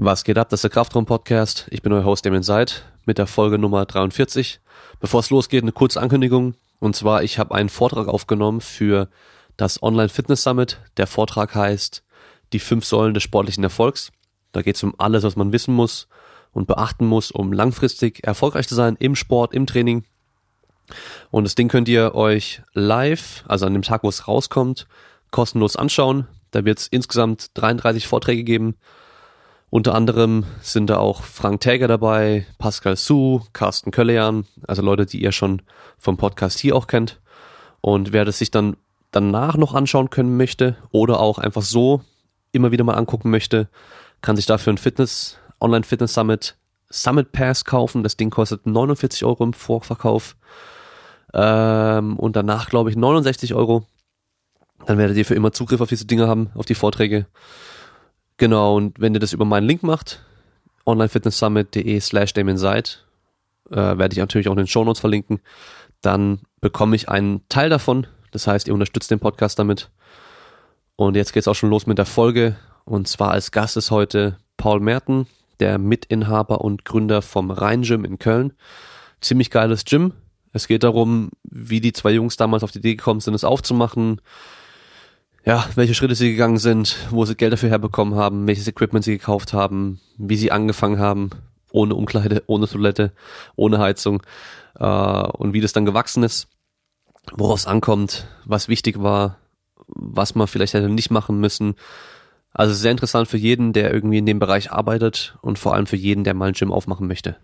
Was geht ab? Das ist der Kraftraum Podcast. Ich bin euer Host Damien Seid mit der Folge Nummer 43. Bevor es losgeht, eine kurze Ankündigung. Und zwar, ich habe einen Vortrag aufgenommen für das Online Fitness Summit. Der Vortrag heißt Die fünf Säulen des sportlichen Erfolgs. Da geht es um alles, was man wissen muss und beachten muss, um langfristig erfolgreich zu sein im Sport, im Training. Und das Ding könnt ihr euch live, also an dem Tag, wo es rauskommt, kostenlos anschauen. Da wird es insgesamt 33 Vorträge geben unter anderem sind da auch Frank Täger dabei, Pascal Su, Carsten Köllejan, also Leute, die ihr schon vom Podcast hier auch kennt. Und wer das sich dann danach noch anschauen können möchte oder auch einfach so immer wieder mal angucken möchte, kann sich dafür ein Fitness, Online Fitness Summit Summit Pass kaufen. Das Ding kostet 49 Euro im Vorverkauf. Ähm, und danach, glaube ich, 69 Euro. Dann werdet ihr für immer Zugriff auf diese Dinge haben, auf die Vorträge. Genau, und wenn ihr das über meinen Link macht, onlinefitnesssummit.de slash Seid, äh, werde ich natürlich auch in den Shownotes verlinken, dann bekomme ich einen Teil davon. Das heißt, ihr unterstützt den Podcast damit. Und jetzt geht's auch schon los mit der Folge. Und zwar als Gast ist heute Paul Merten, der Mitinhaber und Gründer vom Rhein Gym in Köln. Ziemlich geiles Gym. Es geht darum, wie die zwei Jungs damals auf die Idee gekommen sind, es aufzumachen, ja, welche Schritte sie gegangen sind, wo sie Geld dafür herbekommen haben, welches Equipment sie gekauft haben, wie sie angefangen haben, ohne Umkleide, ohne Toilette, ohne Heizung äh, und wie das dann gewachsen ist, woraus ankommt, was wichtig war, was man vielleicht hätte nicht machen müssen. Also sehr interessant für jeden, der irgendwie in dem Bereich arbeitet und vor allem für jeden, der mal ein Gym aufmachen möchte.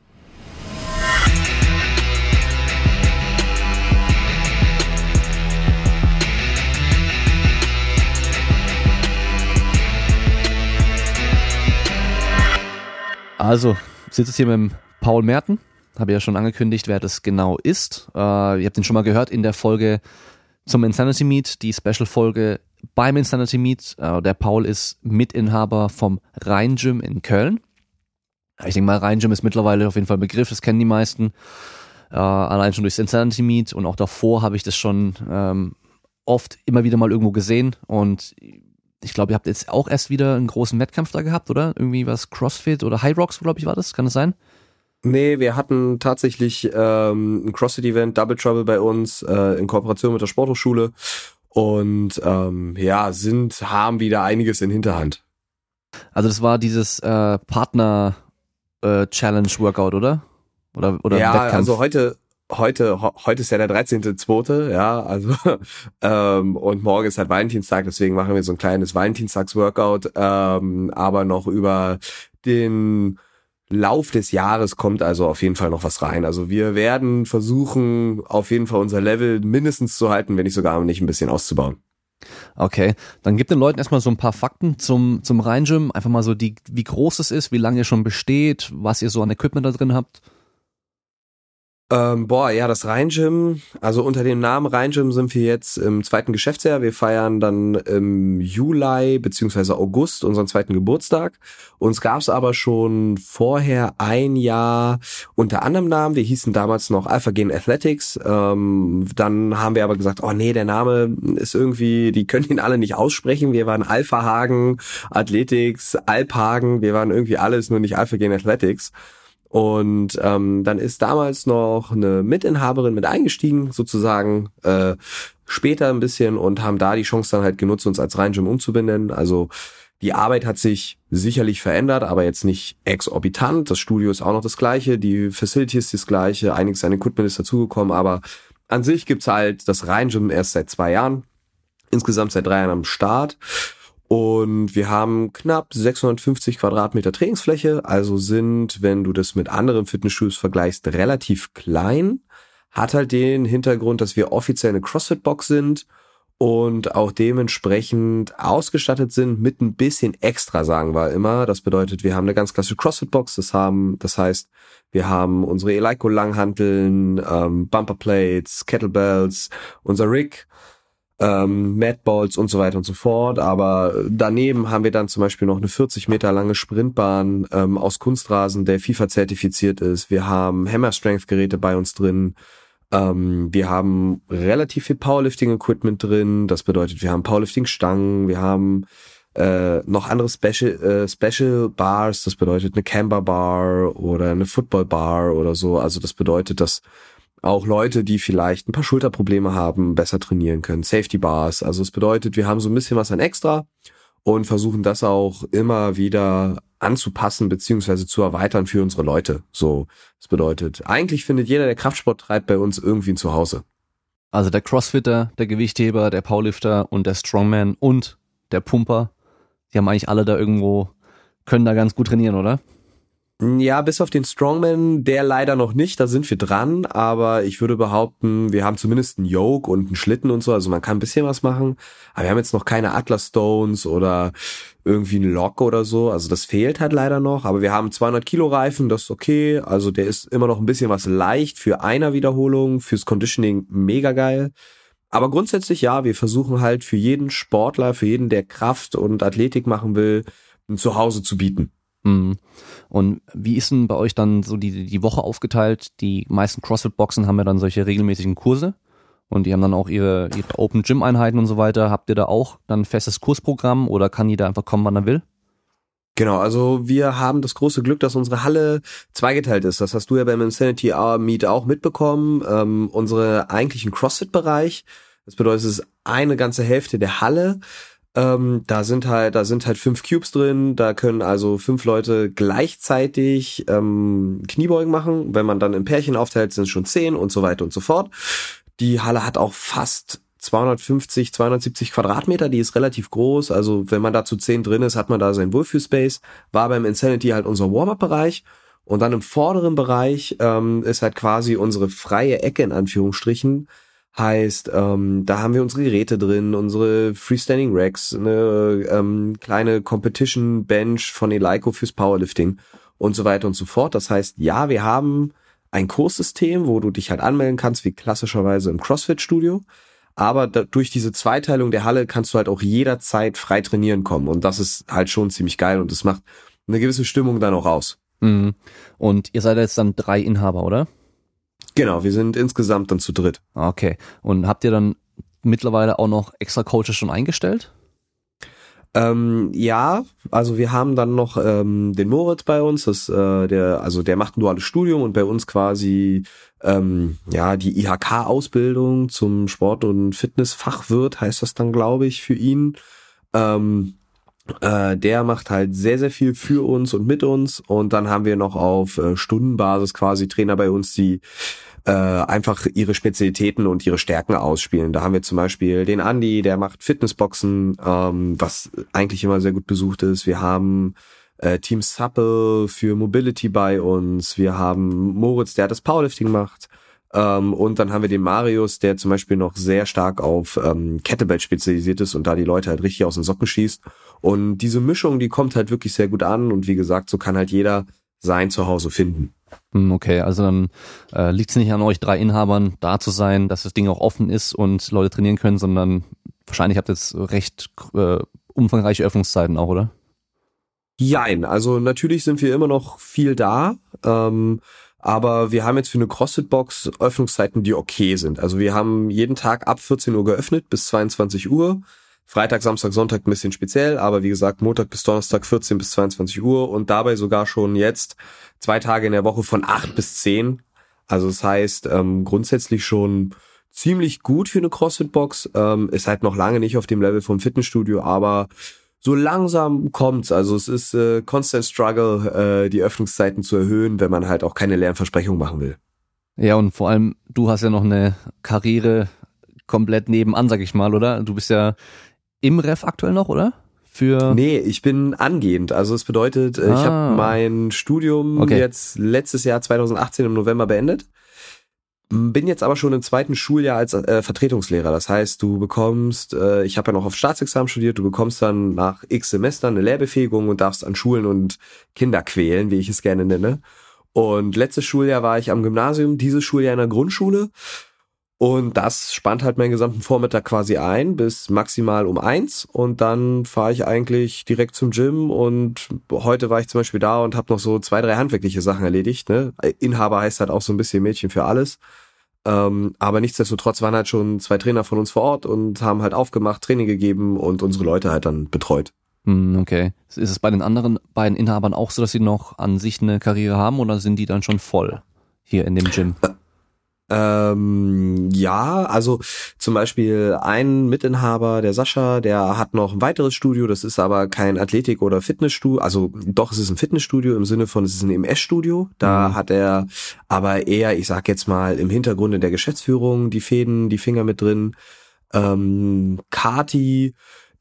Also, sitze jetzt hier mit dem Paul Merten. Habe ja schon angekündigt, wer das genau ist. Äh, ihr habt ihn schon mal gehört in der Folge zum Insanity Meet, die Special-Folge beim Insanity Meet. Äh, der Paul ist Mitinhaber vom Rhein Gym in Köln. Ich denke mal, Rhein Gym ist mittlerweile auf jeden Fall ein Begriff, das kennen die meisten. Äh, allein schon durchs Insanity Meet und auch davor habe ich das schon ähm, oft immer wieder mal irgendwo gesehen und ich glaube, ihr habt jetzt auch erst wieder einen großen Wettkampf da gehabt, oder? Irgendwie was CrossFit oder High Rocks, glaube ich, war das? Kann das sein? Nee, wir hatten tatsächlich ähm, ein CrossFit-Event, Double Trouble bei uns, äh, in Kooperation mit der Sporthochschule. Und ähm, ja, sind, haben wieder einiges in Hinterhand. Also das war dieses äh, Partner äh, Challenge Workout, oder? Oder, oder ja, Wettkampf? also heute, heute, heute ist ja der 13.2., ja, also ähm, und morgen ist halt Valentinstag, deswegen machen wir so ein kleines Valentinstags-Workout, ähm, aber noch über den Lauf des Jahres kommt also auf jeden Fall noch was rein. Also wir werden versuchen, auf jeden Fall unser Level mindestens zu halten, wenn nicht sogar nicht ein bisschen auszubauen. Okay, dann gib den Leuten erstmal so ein paar Fakten zum, zum Rhein-Gym. Einfach mal so, die, wie groß es ist, wie lange ihr schon besteht, was ihr so an Equipment da drin habt. Ähm, boah, ja, das Rhein-Gym, also unter dem Namen Rhein-Gym sind wir jetzt im zweiten Geschäftsjahr. Wir feiern dann im Juli beziehungsweise August unseren zweiten Geburtstag. Uns gab's aber schon vorher ein Jahr unter anderem Namen. Wir hießen damals noch Alpha Gen Athletics. Ähm, dann haben wir aber gesagt, oh nee, der Name ist irgendwie, die können ihn alle nicht aussprechen. Wir waren Alpha Hagen Athletics, Alphagen, wir waren irgendwie alles, nur nicht Alpha Gen Athletics. Und ähm, dann ist damals noch eine Mitinhaberin mit eingestiegen, sozusagen äh, später ein bisschen und haben da die Chance dann halt genutzt, uns als Rheingym umzubinden. Also die Arbeit hat sich sicherlich verändert, aber jetzt nicht exorbitant. Das Studio ist auch noch das gleiche, die Facility ist das gleiche, einiges an Equipment ist dazugekommen, aber an sich gibt's halt das Rheingym erst seit zwei Jahren, insgesamt seit drei Jahren am Start. Und wir haben knapp 650 Quadratmeter Trainingsfläche, also sind, wenn du das mit anderen Fitnessstudios vergleichst, relativ klein. Hat halt den Hintergrund, dass wir offiziell eine CrossFit-Box sind und auch dementsprechend ausgestattet sind mit ein bisschen extra, sagen wir immer. Das bedeutet, wir haben eine ganz klassische CrossFit-Box, das haben, das heißt, wir haben unsere Eleiko-Langhanteln, ähm, Bumperplates, Kettlebells, unser Rig, ähm, Madballs und so weiter und so fort. Aber daneben haben wir dann zum Beispiel noch eine 40 Meter lange Sprintbahn ähm, aus Kunstrasen, der FIFA zertifiziert ist. Wir haben Hammer Strength Geräte bei uns drin. Ähm, wir haben relativ viel Powerlifting Equipment drin. Das bedeutet, wir haben Powerlifting Stangen, wir haben äh, noch andere Special, äh, Special Bars, das bedeutet eine Camber Bar oder eine Football Bar oder so. Also das bedeutet, dass auch Leute, die vielleicht ein paar Schulterprobleme haben, besser trainieren können. Safety Bars. Also es bedeutet, wir haben so ein bisschen was an extra und versuchen das auch immer wieder anzupassen beziehungsweise zu erweitern für unsere Leute. So, das bedeutet, eigentlich findet jeder, der Kraftsport treibt, bei uns irgendwie ein Zuhause. Also der Crossfitter, der Gewichtheber, der Powerlifter und der Strongman und der Pumper, die haben eigentlich alle da irgendwo, können da ganz gut trainieren, oder? Ja, bis auf den Strongman, der leider noch nicht, da sind wir dran, aber ich würde behaupten, wir haben zumindest einen Yoke und einen Schlitten und so, also man kann ein bisschen was machen, aber wir haben jetzt noch keine Atlas Stones oder irgendwie einen Lock oder so, also das fehlt halt leider noch, aber wir haben 200 Kilo Reifen, das ist okay, also der ist immer noch ein bisschen was leicht für einer Wiederholung, fürs Conditioning mega geil. Aber grundsätzlich ja, wir versuchen halt für jeden Sportler, für jeden, der Kraft und Athletik machen will, ein Zuhause zu bieten. Mhm. Und wie ist denn bei euch dann so die, die Woche aufgeteilt? Die meisten CrossFit-Boxen haben ja dann solche regelmäßigen Kurse und die haben dann auch ihre, ihre Open Gym Einheiten und so weiter. Habt ihr da auch dann ein festes Kursprogramm oder kann jeder einfach kommen, wann er will? Genau, also wir haben das große Glück, dass unsere Halle zweigeteilt ist. Das hast du ja beim Insanity Hour Meet auch mitbekommen. Ähm, unsere eigentlichen CrossFit-Bereich, das bedeutet, es ist eine ganze Hälfte der Halle ähm, da sind halt, da sind halt fünf Cubes drin, da können also fünf Leute gleichzeitig ähm, Kniebeugen machen. Wenn man dann im Pärchen aufteilt, sind es schon zehn und so weiter und so fort. Die Halle hat auch fast 250, 270 Quadratmeter, die ist relativ groß. Also wenn man da zu zehn drin ist, hat man da sein Wohlfühlspace. War beim Insanity halt unser Warm-Up-Bereich. Und dann im vorderen Bereich ähm, ist halt quasi unsere freie Ecke in Anführungsstrichen, Heißt, ähm, da haben wir unsere Geräte drin, unsere Freestanding Racks, eine ähm, kleine Competition Bench von Eleiko fürs Powerlifting und so weiter und so fort. Das heißt, ja, wir haben ein Kurssystem, wo du dich halt anmelden kannst, wie klassischerweise im CrossFit-Studio. Aber da, durch diese Zweiteilung der Halle kannst du halt auch jederzeit frei trainieren kommen. Und das ist halt schon ziemlich geil und das macht eine gewisse Stimmung dann auch aus. Mhm. Und ihr seid jetzt dann drei Inhaber, oder? Genau, wir sind insgesamt dann zu dritt. Okay. Und habt ihr dann mittlerweile auch noch extra Coaches schon eingestellt? Ähm, ja, also wir haben dann noch ähm, den Moritz bei uns, das, äh, der, also der macht ein duales Studium und bei uns quasi ähm, ja die IHK-Ausbildung zum Sport- und Fitnessfachwirt heißt das dann, glaube ich, für ihn. Ähm, äh, der macht halt sehr, sehr viel für uns und mit uns. Und dann haben wir noch auf äh, Stundenbasis quasi Trainer bei uns, die äh, einfach ihre Spezialitäten und ihre Stärken ausspielen. Da haben wir zum Beispiel den Andy, der macht Fitnessboxen, ähm, was eigentlich immer sehr gut besucht ist. Wir haben äh, Team Supple für Mobility bei uns. Wir haben Moritz, der das Powerlifting macht. Ähm, und dann haben wir den Marius, der zum Beispiel noch sehr stark auf ähm, Kettlebell spezialisiert ist und da die Leute halt richtig aus den Socken schießt. Und diese Mischung, die kommt halt wirklich sehr gut an. Und wie gesagt, so kann halt jeder sein Zuhause finden. Hm, okay, also dann äh, liegt es nicht an euch drei Inhabern, da zu sein, dass das Ding auch offen ist und Leute trainieren können, sondern wahrscheinlich habt ihr jetzt recht äh, umfangreiche Öffnungszeiten auch, oder? Jein, also natürlich sind wir immer noch viel da, ähm, aber wir haben jetzt für eine CrossFit-Box Öffnungszeiten, die okay sind. Also wir haben jeden Tag ab 14 Uhr geöffnet bis 22 Uhr. Freitag, Samstag, Sonntag ein bisschen speziell, aber wie gesagt, Montag bis Donnerstag 14 bis 22 Uhr und dabei sogar schon jetzt zwei Tage in der Woche von 8 bis 10. Also das heißt, ähm, grundsätzlich schon ziemlich gut für eine CrossFit-Box. Ähm, ist halt noch lange nicht auf dem Level vom Fitnessstudio, aber so langsam kommt's. Also es ist äh, constant struggle, äh, die Öffnungszeiten zu erhöhen, wenn man halt auch keine leeren Versprechungen machen will. Ja, und vor allem, du hast ja noch eine Karriere komplett nebenan, sag ich mal, oder? Du bist ja im Ref aktuell noch, oder? Für nee, ich bin angehend. Also es bedeutet, ah. ich habe mein Studium okay. jetzt letztes Jahr 2018 im November beendet. Bin jetzt aber schon im zweiten Schuljahr als äh, Vertretungslehrer. Das heißt, du bekommst, äh, ich habe ja noch auf Staatsexamen studiert, du bekommst dann nach x Semestern eine Lehrbefähigung und darfst an Schulen und Kinder quälen, wie ich es gerne nenne. Und letztes Schuljahr war ich am Gymnasium, dieses Schuljahr in der Grundschule. Und das spannt halt meinen gesamten Vormittag quasi ein bis maximal um eins und dann fahre ich eigentlich direkt zum Gym und heute war ich zum Beispiel da und habe noch so zwei, drei handwerkliche Sachen erledigt. Ne? Inhaber heißt halt auch so ein bisschen Mädchen für alles. Ähm, aber nichtsdestotrotz waren halt schon zwei Trainer von uns vor Ort und haben halt aufgemacht, Training gegeben und unsere Leute halt dann betreut. Hm, okay. Ist es bei den anderen beiden Inhabern auch so, dass sie noch an sich eine Karriere haben oder sind die dann schon voll hier in dem Gym? Ähm, ja, also zum Beispiel ein Mitinhaber, der Sascha, der hat noch ein weiteres Studio, das ist aber kein Athletik- oder Fitnessstudio, also doch, es ist ein Fitnessstudio im Sinne von, es ist ein MS-Studio, da mhm. hat er aber eher, ich sag jetzt mal, im Hintergrund in der Geschäftsführung die Fäden, die Finger mit drin. Ähm, Kati,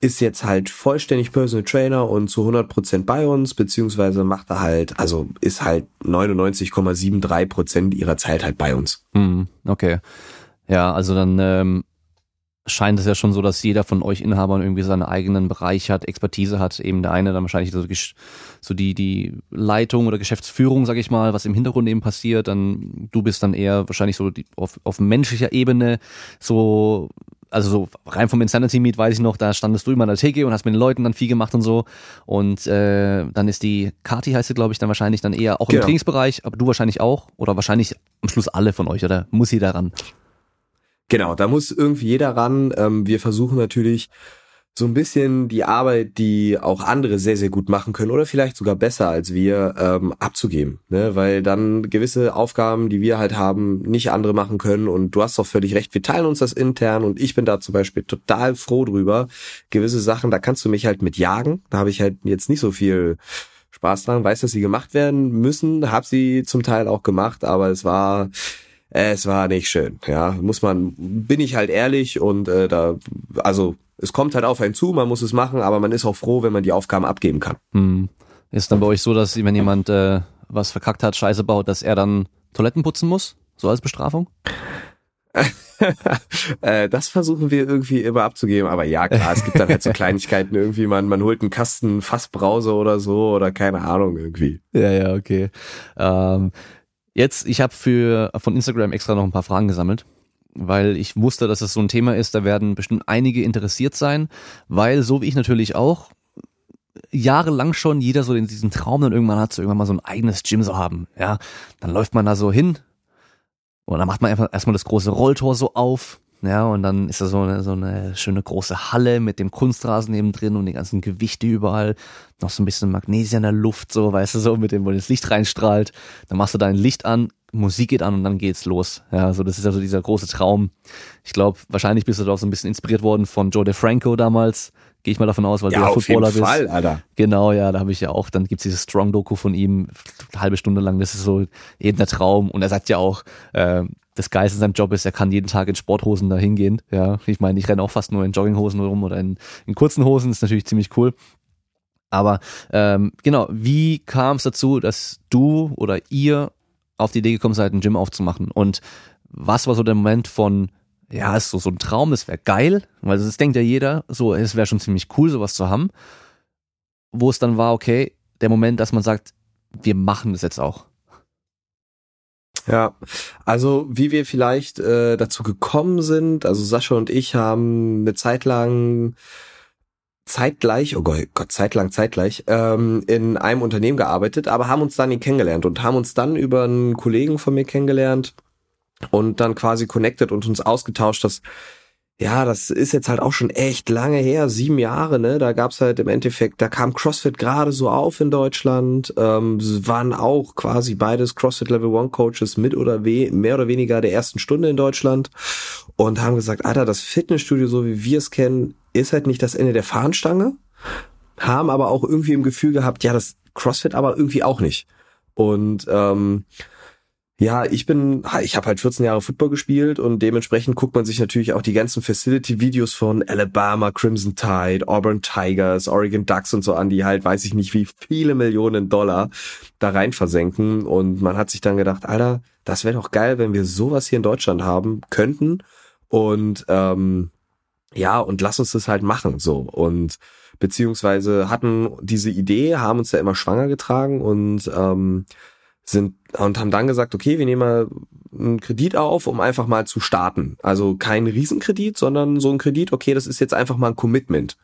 ist jetzt halt vollständig Personal Trainer und zu 100% bei uns, beziehungsweise macht er halt, also ist halt 99,73% ihrer Zeit halt bei uns. Hm, okay. Ja, also dann ähm, scheint es ja schon so, dass jeder von euch Inhabern irgendwie seinen eigenen Bereich hat, Expertise hat. Eben der eine dann wahrscheinlich so, so die, die Leitung oder Geschäftsführung, sag ich mal, was im Hintergrund eben passiert. Dann du bist dann eher wahrscheinlich so die, auf, auf menschlicher Ebene so also so rein vom Insanity Meet weiß ich noch, da standest du immer an der Theke und hast mit den Leuten dann viel gemacht und so. Und äh, dann ist die Kati heißt sie, glaube ich, dann wahrscheinlich dann eher auch genau. im Trainingsbereich, aber du wahrscheinlich auch. Oder wahrscheinlich am Schluss alle von euch, oder muss jeder ran? Genau, da muss irgendwie jeder ran. Ähm, wir versuchen natürlich so ein bisschen die Arbeit, die auch andere sehr, sehr gut machen können oder vielleicht sogar besser als wir, ähm, abzugeben. Ne? Weil dann gewisse Aufgaben, die wir halt haben, nicht andere machen können. Und du hast doch völlig recht, wir teilen uns das intern und ich bin da zum Beispiel total froh drüber. Gewisse Sachen, da kannst du mich halt mit jagen. Da habe ich halt jetzt nicht so viel Spaß dran, weiß, dass sie gemacht werden müssen, habe sie zum Teil auch gemacht, aber es war es war nicht schön, ja, muss man, bin ich halt ehrlich und äh, da, also es kommt halt auf einen zu, man muss es machen, aber man ist auch froh, wenn man die Aufgaben abgeben kann. Hm. Ist dann bei euch so, dass wenn jemand äh, was verkackt hat, Scheiße baut, dass er dann Toiletten putzen muss, so als Bestrafung? Äh, das versuchen wir irgendwie immer abzugeben, aber ja klar, es gibt dann halt so Kleinigkeiten irgendwie, man, man holt einen Kasten Fassbrause oder so oder keine Ahnung irgendwie. Ja, ja, okay. Ähm, Jetzt, ich habe für von Instagram extra noch ein paar Fragen gesammelt, weil ich wusste, dass es so ein Thema ist, da werden bestimmt einige interessiert sein, weil so wie ich natürlich auch jahrelang schon jeder so diesen Traum dann irgendwann hat, so irgendwann mal so ein eigenes Gym so haben, ja, dann läuft man da so hin und dann macht man einfach erstmal das große Rolltor so auf, ja, und dann ist da so eine, so eine schöne große Halle mit dem Kunstrasen neben drin und die ganzen Gewichte überall. Noch so ein bisschen Magnesium in der Luft, so, weißt du, so, mit dem, wo das Licht reinstrahlt. Dann machst du dein Licht an, Musik geht an und dann geht's los. Ja, so, das ist also dieser große Traum. Ich glaube, wahrscheinlich bist du da auch so ein bisschen inspiriert worden von Joe DeFranco damals. Gehe ich mal davon aus, weil ja, du ja Footballer bist. Fall, Alter. Genau, ja, da habe ich ja auch, dann gibt's dieses Strong-Doku von ihm, eine halbe Stunde lang, das ist so eben der Traum. Und er sagt ja auch, äh, das Geist in seinem Job ist, er kann jeden Tag in Sporthosen da hingehen. Ja, ich meine, ich renne auch fast nur in Jogginghosen rum oder in, in kurzen Hosen, ist natürlich ziemlich cool. Aber ähm, genau, wie kam es dazu, dass du oder ihr auf die Idee gekommen seid, ein Gym aufzumachen? Und was war so der Moment von, ja, ist so, so ein Traum, das wäre geil, weil das denkt ja jeder, so, es wäre schon ziemlich cool, sowas zu haben. Wo es dann war, okay, der Moment, dass man sagt, wir machen das jetzt auch. Ja, also wie wir vielleicht äh, dazu gekommen sind, also Sascha und ich haben eine Zeit lang zeitgleich, oh Gott, zeitlang, zeitgleich, ähm, in einem Unternehmen gearbeitet, aber haben uns dann nie kennengelernt und haben uns dann über einen Kollegen von mir kennengelernt und dann quasi connected und uns ausgetauscht, dass ja, das ist jetzt halt auch schon echt lange her, sieben Jahre, ne? Da gab's halt im Endeffekt, da kam CrossFit gerade so auf in Deutschland, ähm, waren auch quasi beides CrossFit Level One Coaches mit oder we mehr oder weniger der ersten Stunde in Deutschland und haben gesagt, Alter, das Fitnessstudio, so wie wir es kennen, ist halt nicht das Ende der Fahnenstange, haben aber auch irgendwie im Gefühl gehabt, ja, das CrossFit aber irgendwie auch nicht. Und ähm, ja, ich bin, ich habe halt 14 Jahre Football gespielt und dementsprechend guckt man sich natürlich auch die ganzen Facility-Videos von Alabama, Crimson Tide, Auburn Tigers, Oregon Ducks und so an, die halt, weiß ich nicht, wie viele Millionen Dollar da rein versenken. Und man hat sich dann gedacht, Alter, das wäre doch geil, wenn wir sowas hier in Deutschland haben könnten. Und ähm, ja, und lass uns das halt machen. So. Und beziehungsweise hatten diese Idee, haben uns ja immer schwanger getragen und ähm, sind und haben dann gesagt, okay, wir nehmen mal einen Kredit auf, um einfach mal zu starten. Also kein Riesenkredit, sondern so ein Kredit, okay, das ist jetzt einfach mal ein Commitment.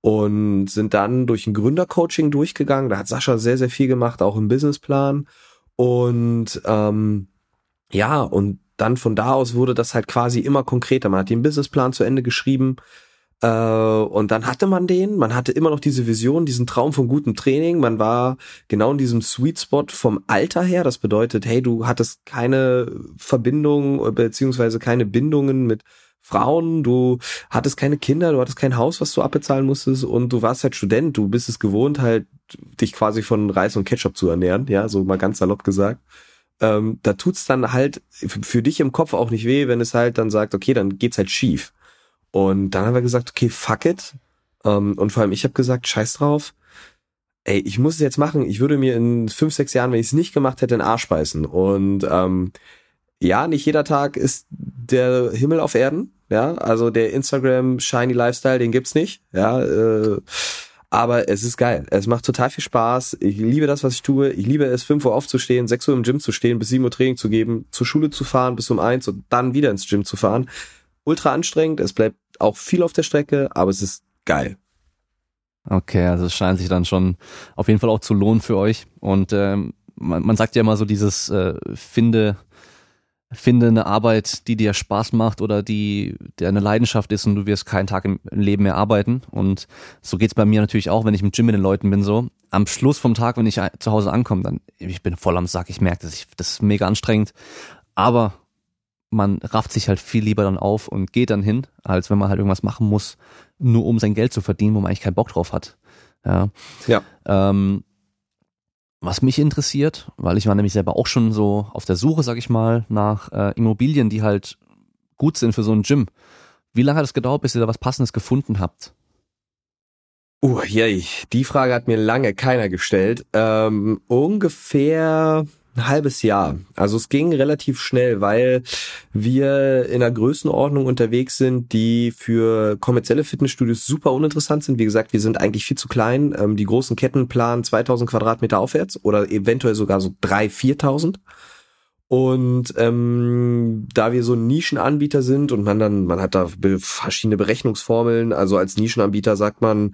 Und sind dann durch ein Gründercoaching durchgegangen. Da hat Sascha sehr, sehr viel gemacht, auch im Businessplan. Und ähm, ja, und dann von da aus wurde das halt quasi immer konkreter. Man hat den Businessplan zu Ende geschrieben, Äh, und dann hatte man den, man hatte immer noch diese Vision, diesen Traum von gutem Training. Man war genau in diesem Sweet Spot vom Alter her. Das bedeutet, hey, du hattest keine Verbindung beziehungsweise keine Bindungen mit Frauen, du hattest keine Kinder, du hattest kein Haus, was du abbezahlen musstest und du warst halt Student, du bist es gewohnt, halt dich quasi von Reis und Ketchup zu ernähren, ja, so mal ganz salopp gesagt. Ähm, da tut's dann halt für dich im Kopf auch nicht weh, wenn es halt dann sagt, okay, dann geht's halt schief. Und dann haben wir gesagt, okay, fuck it. Ähm, und vor allem ich habe gesagt, scheiß drauf. Ey, ich muss es jetzt machen. Ich würde mir in fünf, sechs Jahren, wenn ich es nicht gemacht hätte, den Arsch beißen. Und ähm, ja, nicht jeder Tag ist der Himmel auf Erden. Ja, also der Instagram Shiny Lifestyle, den gibt's nicht. Ja, äh, aber es ist geil. Es macht total viel Spaß. Ich liebe das, was ich tue. Ich liebe es, 5 Uhr aufzustehen, 6 Uhr im Gym zu stehen, bis 7 Uhr Training zu geben, zur Schule zu fahren, bis um 1 und dann wieder ins Gym zu fahren. Ultra anstrengend. Es bleibt auch viel auf der Strecke, aber es ist geil. Okay, also es scheint sich dann schon auf jeden Fall auch zu lohnen für euch. Und ähm, man, man sagt ja immer so dieses äh, finde finde eine Arbeit, die dir Spaß macht oder die der eine Leidenschaft ist und du wirst keinen Tag im Leben mehr arbeiten. Und so geht's bei mir natürlich auch, wenn ich im Gym mit den Leuten bin. So am Schluss vom Tag, wenn ich zu Hause ankomme, dann ich bin voll am Sack. Ich merke, dass ich das ist mega anstrengend. Aber man rafft sich halt viel lieber dann auf und geht dann hin, als wenn man halt irgendwas machen muss, nur um sein Geld zu verdienen, wo man eigentlich keinen Bock drauf hat. Ja. ja. Ähm, was mich interessiert, weil ich war nämlich selber auch schon so auf der Suche, sag ich mal, nach äh, Immobilien, die halt gut sind für so ein Gym. Wie lange hat es gedauert, bis ihr da was Passendes gefunden habt? Uh, yay. Die Frage hat mir lange keiner gestellt. Ähm, ungefähr ein halbes Jahr. Also es ging relativ schnell, weil wir in einer Größenordnung unterwegs sind, die für kommerzielle Fitnessstudios super uninteressant sind. Wie gesagt, wir sind eigentlich viel zu klein. Ähm, die großen Ketten planen 2000 Quadratmeter aufwärts oder eventuell sogar so 3.000, 4.000. Und ähm, da wir so ein Nischenanbieter sind und man dann, man hat da verschiedene Berechnungsformeln, also als Nischenanbieter sagt man,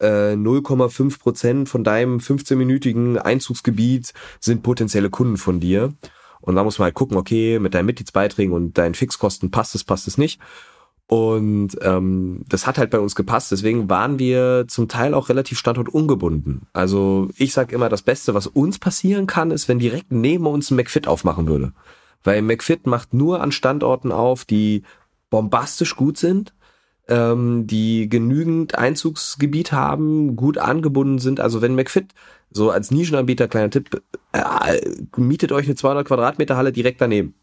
0,5 äh, Prozent von deinem 15-minütigen Einzugsgebiet sind potenzielle Kunden von dir. Und da muss man halt gucken, okay, mit deinen Mitgliedsbeiträgen und deinen Fixkosten passt es, passt es nicht. Und ähm, das hat halt bei uns gepasst. Deswegen waren wir zum Teil auch relativ standortungebunden. Also ich sag immer, das Beste, was uns passieren kann, ist, wenn direkt neben uns ein McFit aufmachen würde. Weil McFit macht nur an Standorten auf, die bombastisch gut sind ähm, die genügend Einzugsgebiet haben, gut angebunden sind. Also wenn McFit so als Nischenanbieter, kleiner Tipp, äh, mietet euch eine 200 Quadratmeter Halle direkt daneben.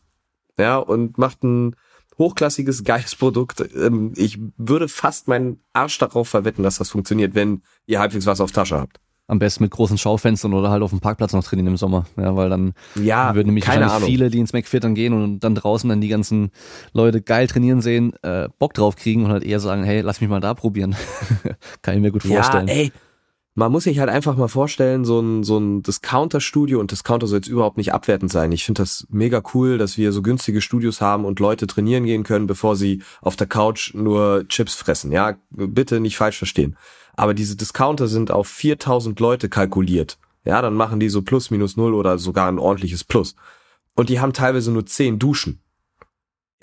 Ja, und macht ein hochklassiges, geiles Produkt. Ähm, ich würde fast meinen Arsch darauf verwetten, dass das funktioniert, wenn ihr halbwegs was auf Tasche habt. Am besten mit großen Schaufenstern oder halt auf dem Parkplatz noch trainieren im Sommer. Ja, weil dann ja, würden nämlich keine wahrscheinlich viele, die ins McFit dann gehen und dann draußen dann die ganzen Leute geil trainieren sehen, äh, Bock drauf kriegen und halt eher sagen, hey, lass mich mal da probieren. Kann ich mir gut vorstellen. Ja, ey, man muss sich halt einfach mal vorstellen, so ein, so ein Discounter-Studio und Discounter soll jetzt überhaupt nicht abwertend sein. Ich finde das mega cool, dass wir so günstige Studios haben und Leute trainieren gehen können, bevor sie auf der Couch nur Chips fressen. Ja, bitte nicht falsch verstehen aber diese Discounter sind auf 4000 Leute kalkuliert. Ja, dann machen die so plus minus null oder sogar ein ordentliches Plus. Und die haben teilweise nur 10 Duschen.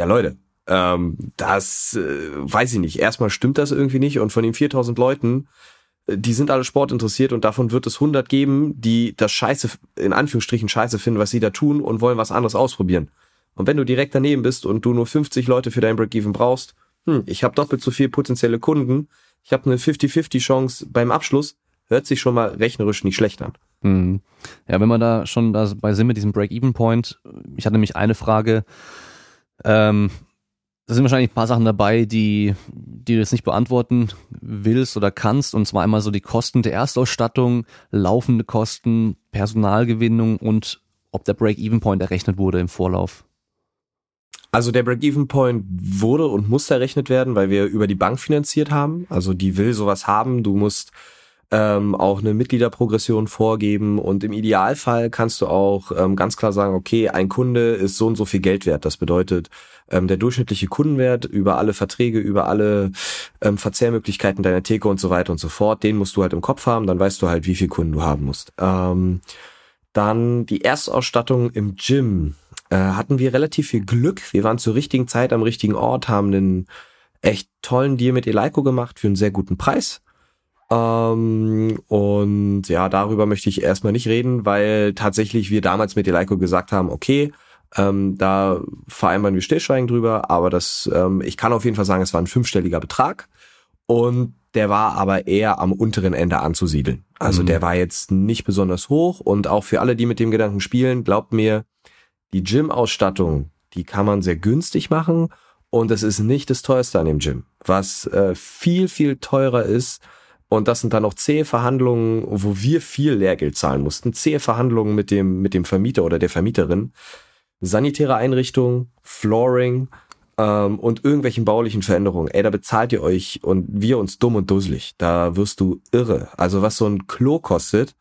Ja, Leute, ähm, das äh, weiß ich nicht. Erstmal stimmt das irgendwie nicht und von den 4000 Leuten, äh, die sind alle sportinteressiert und davon wird es 100 geben, die das Scheiße, in Anführungsstrichen Scheiße finden, was sie da tun und wollen was anderes ausprobieren. Und wenn du direkt daneben bist und du nur 50 Leute für dein Break-Even brauchst, hm, ich habe doppelt so viel potenzielle Kunden, ich habe eine 50-50 Chance beim Abschluss, hört sich schon mal rechnerisch nicht schlecht an. Mhm. Ja, wenn man da schon dabei sind mit diesem Break-Even-Point, ich hatte nämlich eine Frage, ähm, da sind wahrscheinlich ein paar Sachen dabei, die, die du jetzt nicht beantworten willst oder kannst. Und zwar einmal so die Kosten der Erstausstattung, laufende Kosten, Personalgewinnung und ob der Break-Even-Point errechnet wurde im Vorlauf. Also der Break-Even-Point wurde und muss errechnet werden, weil wir über die Bank finanziert haben. Also die will sowas haben. Du musst ähm, auch eine Mitgliederprogression vorgeben und im Idealfall kannst du auch ähm, ganz klar sagen, okay, ein Kunde ist so und so viel Geld wert. Das bedeutet, ähm, der durchschnittliche Kundenwert über alle Verträge, über alle ähm, Verzehrmöglichkeiten deiner Theke und so weiter und so fort, den musst du halt im Kopf haben, dann weißt du halt, wie viel Kunden du haben musst. Ähm, dann die Erstausstattung im Gym äh, hatten wir relativ viel Glück. Wir waren zur richtigen Zeit am richtigen Ort, haben einen echt tollen Deal mit Eleiko gemacht für einen sehr guten Preis. Ähm, und ja, darüber möchte ich erstmal nicht reden, weil tatsächlich wir damals mit Eleiko gesagt haben, okay, ähm, da vereinbaren wir Stillschweigen drüber, aber das, ähm, ich kann auf jeden Fall sagen, es war ein fünfstelliger Betrag und der war aber eher am unteren Ende anzusiedeln. Also mhm. der war jetzt nicht besonders hoch und auch für alle, die mit dem Gedanken spielen, glaubt mir, die Gym-Ausstattung, die kann man sehr günstig machen und es ist nicht das teuerste an dem Gym. Was äh, viel, viel teurer ist, und das sind dann auch zähe Verhandlungen, wo wir viel Lehrgeld zahlen mussten, zähe Verhandlungen mit dem, mit dem Vermieter oder der Vermieterin, sanitäre Einrichtungen, Flooring ähm, und irgendwelchen baulichen Veränderungen. Ey, da bezahlt ihr euch und wir uns dumm und dusselig. Da wirst du irre. Also was so ein Klo kostet,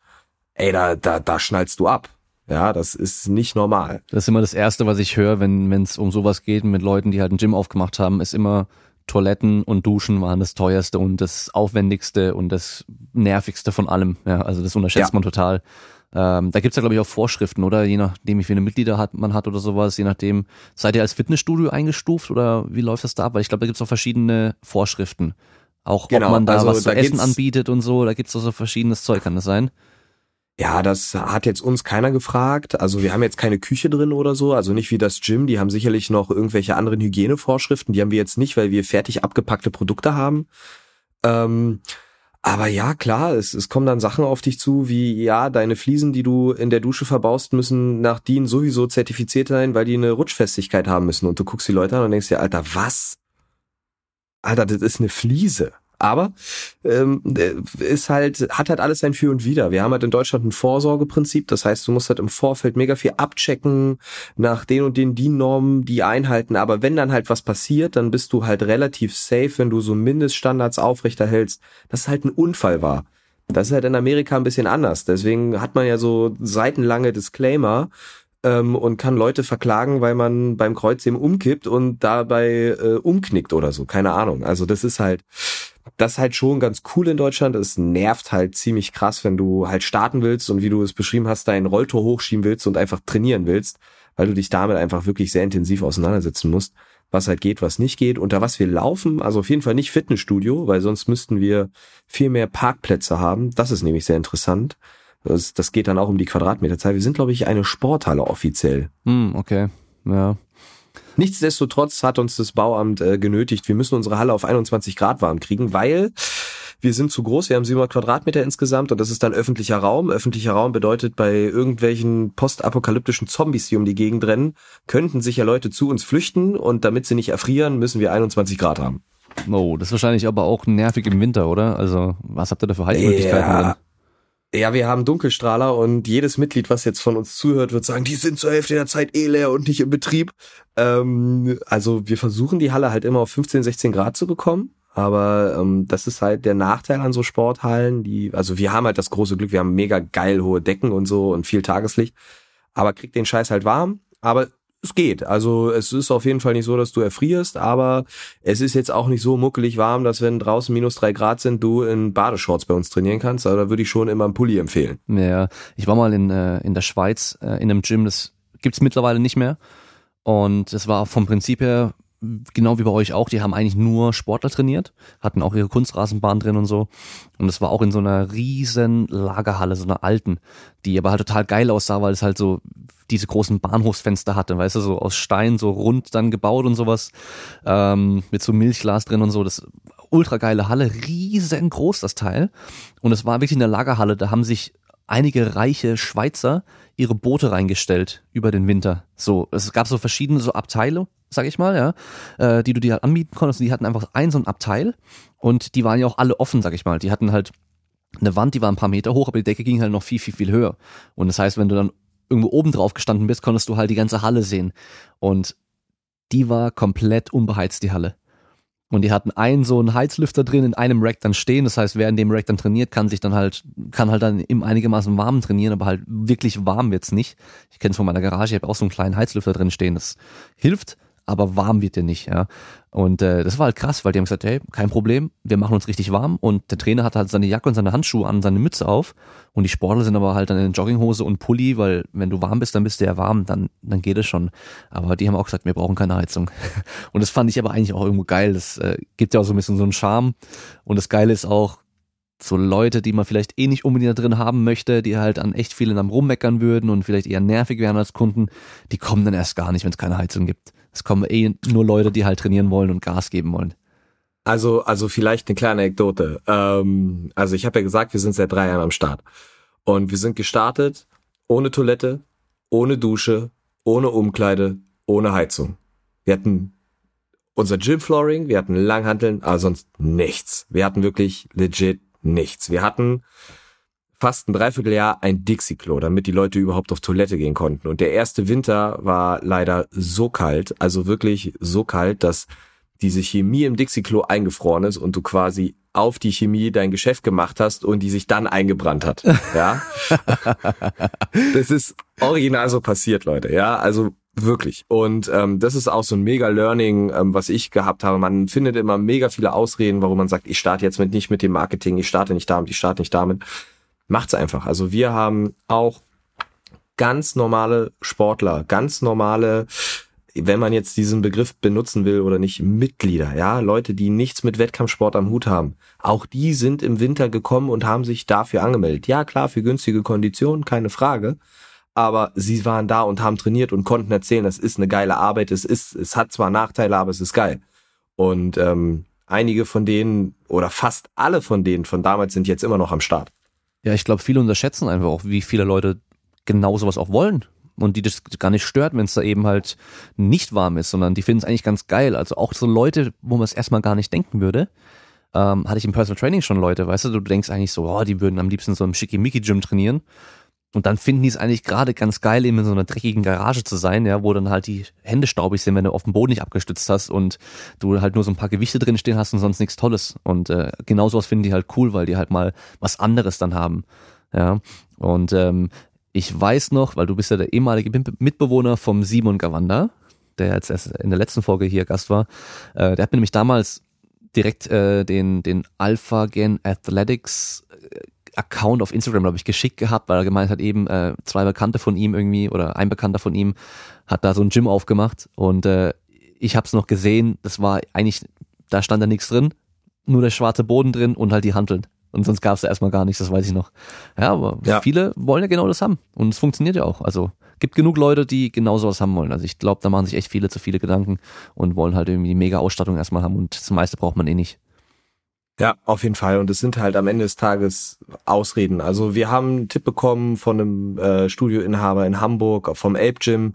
ey, da, da, da schnallst du ab. Ja, das ist nicht normal. Das ist immer das Erste, was ich höre, wenn es um sowas geht mit Leuten, die halt ein Gym aufgemacht haben, ist immer Toiletten und Duschen waren das teuerste und das aufwendigste und das nervigste von allem. Ja, also das unterschätzt ja. man total. Ähm, da gibt's ja, glaube ich, auch Vorschriften, oder? Je nachdem, wie viele Mitglieder hat, man hat oder sowas, je nachdem. Seid ihr als Fitnessstudio eingestuft oder wie läuft das da ab? Weil ich glaube, da gibt's auch verschiedene Vorschriften. Auch genau, ob man da also, was zu essen anbietet und so, da gibt's auch so verschiedenes Zeug, kann das sein? Ja, das hat jetzt uns keiner gefragt. Also wir haben jetzt keine Küche drin oder so, also nicht wie das Gym. Die haben sicherlich noch irgendwelche anderen Hygienevorschriften. Die haben wir jetzt nicht, weil wir fertig abgepackte Produkte haben. Ähm, aber ja, klar, es, es kommen dann Sachen auf dich zu, wie ja, deine Fliesen, die du in der Dusche verbaust, müssen nach DIN sowieso zertifiziert sein, weil die eine Rutschfestigkeit haben müssen. Und du guckst die Leute an und denkst dir, Alter, was? Alter, das ist eine Fliese. Aber ähm, ist halt, hat halt alles sein Für und Wider. Wir haben halt in Deutschland ein Vorsorgeprinzip. Das heißt, du musst halt im Vorfeld mega viel abchecken nach den und den DIN-Normen, die einhalten. Aber wenn dann halt was passiert, dann bist du halt relativ safe, wenn du so Mindeststandards aufrechterhältst, dass es halt ein Unfall war. Das ist halt in Amerika ein bisschen anders. Deswegen hat man ja so seitenlange Disclaimer, ähm, und kann Leute verklagen, weil man beim Kreuzheben umkippt und dabei äh, umknickt oder so. Keine Ahnung. Also das ist halt, das ist halt schon ganz cool in Deutschland. Es nervt halt ziemlich krass, wenn du halt starten willst und wie du es beschrieben hast, deinen Rolltor hochschieben willst und einfach trainieren willst, weil du dich damit einfach wirklich sehr intensiv auseinandersetzen musst, was halt geht, was nicht geht, unter was wir laufen. Also auf jeden Fall nicht Fitnessstudio, weil sonst müssten wir viel mehr Parkplätze haben. Das ist nämlich sehr interessant. Das, das geht dann auch um die Quadratmeterzahl. Wir sind, glaube ich, eine Sporthalle offiziell. Hm, okay. Ja. Nichtsdestotrotz hat uns das Bauamt äh, genötigt, wir müssen unsere Halle auf 21 Grad warm kriegen, weil wir sind zu groß, wir haben 700 Quadratmeter insgesamt und das ist dann öffentlicher Raum. Öffentlicher Raum bedeutet, bei irgendwelchen postapokalyptischen Zombies, die um die Gegend rennen, könnten sich ja Leute zu uns flüchten und damit sie nicht erfrieren, müssen wir 21 Grad haben. Oh, das ist wahrscheinlich aber auch nervig im Winter, oder? Also, was habt ihr da für Heizmöglichkeiten ja? Ja, wir haben Dunkelstrahler und jedes Mitglied, was jetzt von uns zuhört, wird sagen, die sind zur Hälfte der Zeit eh leer und nicht im Betrieb. Ähm, also wir versuchen die Halle halt immer auf 15, 16 Grad zu bekommen. Aber ähm, das ist halt der Nachteil an so Sporthallen, die, also wir haben halt das große Glück, wir haben mega geil hohe Decken und so und viel Tageslicht, aber kriegt den Scheiß halt warm. Aber es geht. Also es ist auf jeden Fall nicht so, dass du erfrierst, aber es ist jetzt auch nicht so muckelig warm, dass wenn draußen minus drei Grad sind, du in Badeshorts bei uns trainieren kannst. Also da würde ich schon immer einen Pulli empfehlen. Ja, ich war mal in, äh, in der Schweiz äh, in einem Gym, das gibt's mittlerweile nicht mehr. Und es war vom Prinzip her genau wie bei euch auch, die haben eigentlich nur Sportler trainiert, hatten auch ihre Kunstrasenbahn drin und so. Und es war auch in so einer riesen Lagerhalle, so einer alten, die aber halt total geil aussah, weil es halt so diese großen Bahnhofsfenster hatte, weißt du, so aus Stein, so rund dann gebaut und sowas, ähm, mit so Milchglas drin und so. Das ultra geile Halle, riesengroß das Teil. Und es war wirklich eine Lagerhalle, da haben sich einige reiche Schweizer ihre Boote reingestellt über den Winter. So, es gab so verschiedene so Abteile, sag ich mal, ja, äh, die du dir halt anbieten konntest. Die hatten einfach ein so ein Abteil und die waren ja auch alle offen, sag ich mal. Die hatten halt eine Wand, die war ein paar Meter hoch, aber die Decke ging halt noch viel, viel, viel höher. Und das heißt, wenn du dann irgendwo oben drauf gestanden bist, konntest du halt die ganze Halle sehen. Und die war komplett unbeheizt, die Halle. Und die hatten einen so einen Heizlüfter drin in einem Rack dann stehen. Das heißt, wer in dem Rack dann trainiert, kann sich dann halt, kann halt dann im einigermaßen warmen trainieren, aber halt wirklich warm wird's nicht. Ich kenne es von meiner Garage, ich habe auch so einen kleinen Heizlüfter drin stehen. Das hilft, aber warm wird dir nicht, ja. Und äh, das war halt krass, weil die haben gesagt, hey, kein Problem, wir machen uns richtig warm und der Trainer hat halt seine Jacke und seine Handschuhe an, seine Mütze auf und die Sportler sind aber halt dann in Jogginghose und Pulli, weil wenn du warm bist, dann bist du ja warm, dann, dann geht es schon. Aber die haben auch gesagt, wir brauchen keine Heizung. Und das fand ich aber eigentlich auch irgendwo geil. Das äh, gibt ja auch so ein bisschen so einen Charme und das Geile ist auch, so Leute, die man vielleicht eh nicht unbedingt da drin haben möchte, die halt an echt vielen am rummeckern würden und vielleicht eher nervig wären als Kunden, die kommen dann erst gar nicht, wenn es keine Heizung gibt. Es kommen eh nur Leute, die halt trainieren wollen und Gas geben wollen. Also, also vielleicht eine kleine Anekdote. Ähm, also ich habe ja gesagt, wir sind seit drei Jahren am Start. Und wir sind gestartet ohne Toilette, ohne Dusche, ohne Umkleide, ohne Heizung. Wir hatten unser Gym-Flooring, wir hatten Langhanteln, aber sonst nichts. Wir hatten wirklich legit nichts. Wir hatten fast ein Dreivierteljahr ein Dixie-Klo, damit die Leute überhaupt auf Toilette gehen konnten. Und der erste Winter war leider so kalt, also wirklich so kalt, dass diese Chemie im Dixie-Klo eingefroren ist und du quasi auf die Chemie dein Geschäft gemacht hast und die sich dann eingebrannt hat. Ja, das ist original so passiert, Leute. Ja, also wirklich. Und ähm, das ist auch so ein mega Learning, ähm, was ich gehabt habe. Man findet immer mega viele Ausreden, warum man sagt, ich starte jetzt mit nicht mit dem Marketing, ich starte nicht damit, ich starte nicht damit. Macht's einfach. Also wir haben auch ganz normale Sportler, ganz normale wenn man jetzt diesen Begriff benutzen will oder nicht, Mitglieder, ja, Leute, die nichts mit Wettkampfsport am Hut haben. Auch die sind im Winter gekommen und haben sich dafür angemeldet. Ja, klar, für günstige Konditionen, keine Frage. Aber sie waren da und haben trainiert und konnten erzählen, es ist eine geile Arbeit, es ist, es hat zwar Nachteile, aber es ist geil. Und ähm, einige von denen oder fast alle von denen von damals sind jetzt immer noch am Start. Ja, ich glaube, viele unterschätzen einfach auch, wie viele Leute genau sowas auch wollen und die das gar nicht stört, wenn es da eben halt nicht warm ist, sondern die finden es eigentlich ganz geil. Also auch so Leute, wo man es erstmal gar nicht denken würde. Ähm, hatte ich im Personal Training schon Leute, weißt du, du denkst eigentlich so, oh, die würden am liebsten so im Schickimicki-Gym trainieren. Und dann finden die es eigentlich gerade ganz geil, eben in so einer dreckigen Garage zu sein, ja, wo dann halt die Hände staubig sind, wenn du auf dem Boden nicht abgestützt hast und du halt nur so ein paar Gewichte drin stehen hast und sonst nichts Tolles. Und äh, genau sowas finden die halt cool, weil die halt mal was anderes dann haben. Ja. Und ähm, ich weiß noch, weil du bist ja der ehemalige Mitbewohner vom Simon Gawanda, der jetzt erst in der letzten Folge hier Gast war. Äh, der hat mir nämlich damals direkt äh, den, den Alpha Gen Athletics äh, Account auf Instagram, glaube ich, geschickt gehabt, weil er gemeint hat, eben äh, zwei Bekannte von ihm irgendwie oder ein Bekannter von ihm hat da so ein Gym aufgemacht und äh, ich habe es noch gesehen, das war eigentlich, da stand da nichts drin, nur der schwarze Boden drin und halt die Hanteln. Und sonst gab es da erstmal gar nichts, das weiß ich noch. Ja, aber ja. viele wollen ja genau das haben. Und es funktioniert ja auch. Also gibt genug Leute, die genau sowas haben wollen. Also ich glaube, da machen sich echt viele zu viele Gedanken und wollen halt irgendwie die mega Ausstattung erstmal haben und das meiste braucht man eh nicht. Ja, auf jeden Fall. Und es sind halt am Ende des Tages Ausreden. Also wir haben einen Tipp bekommen von einem äh, Studioinhaber in Hamburg, vom Ape Gym.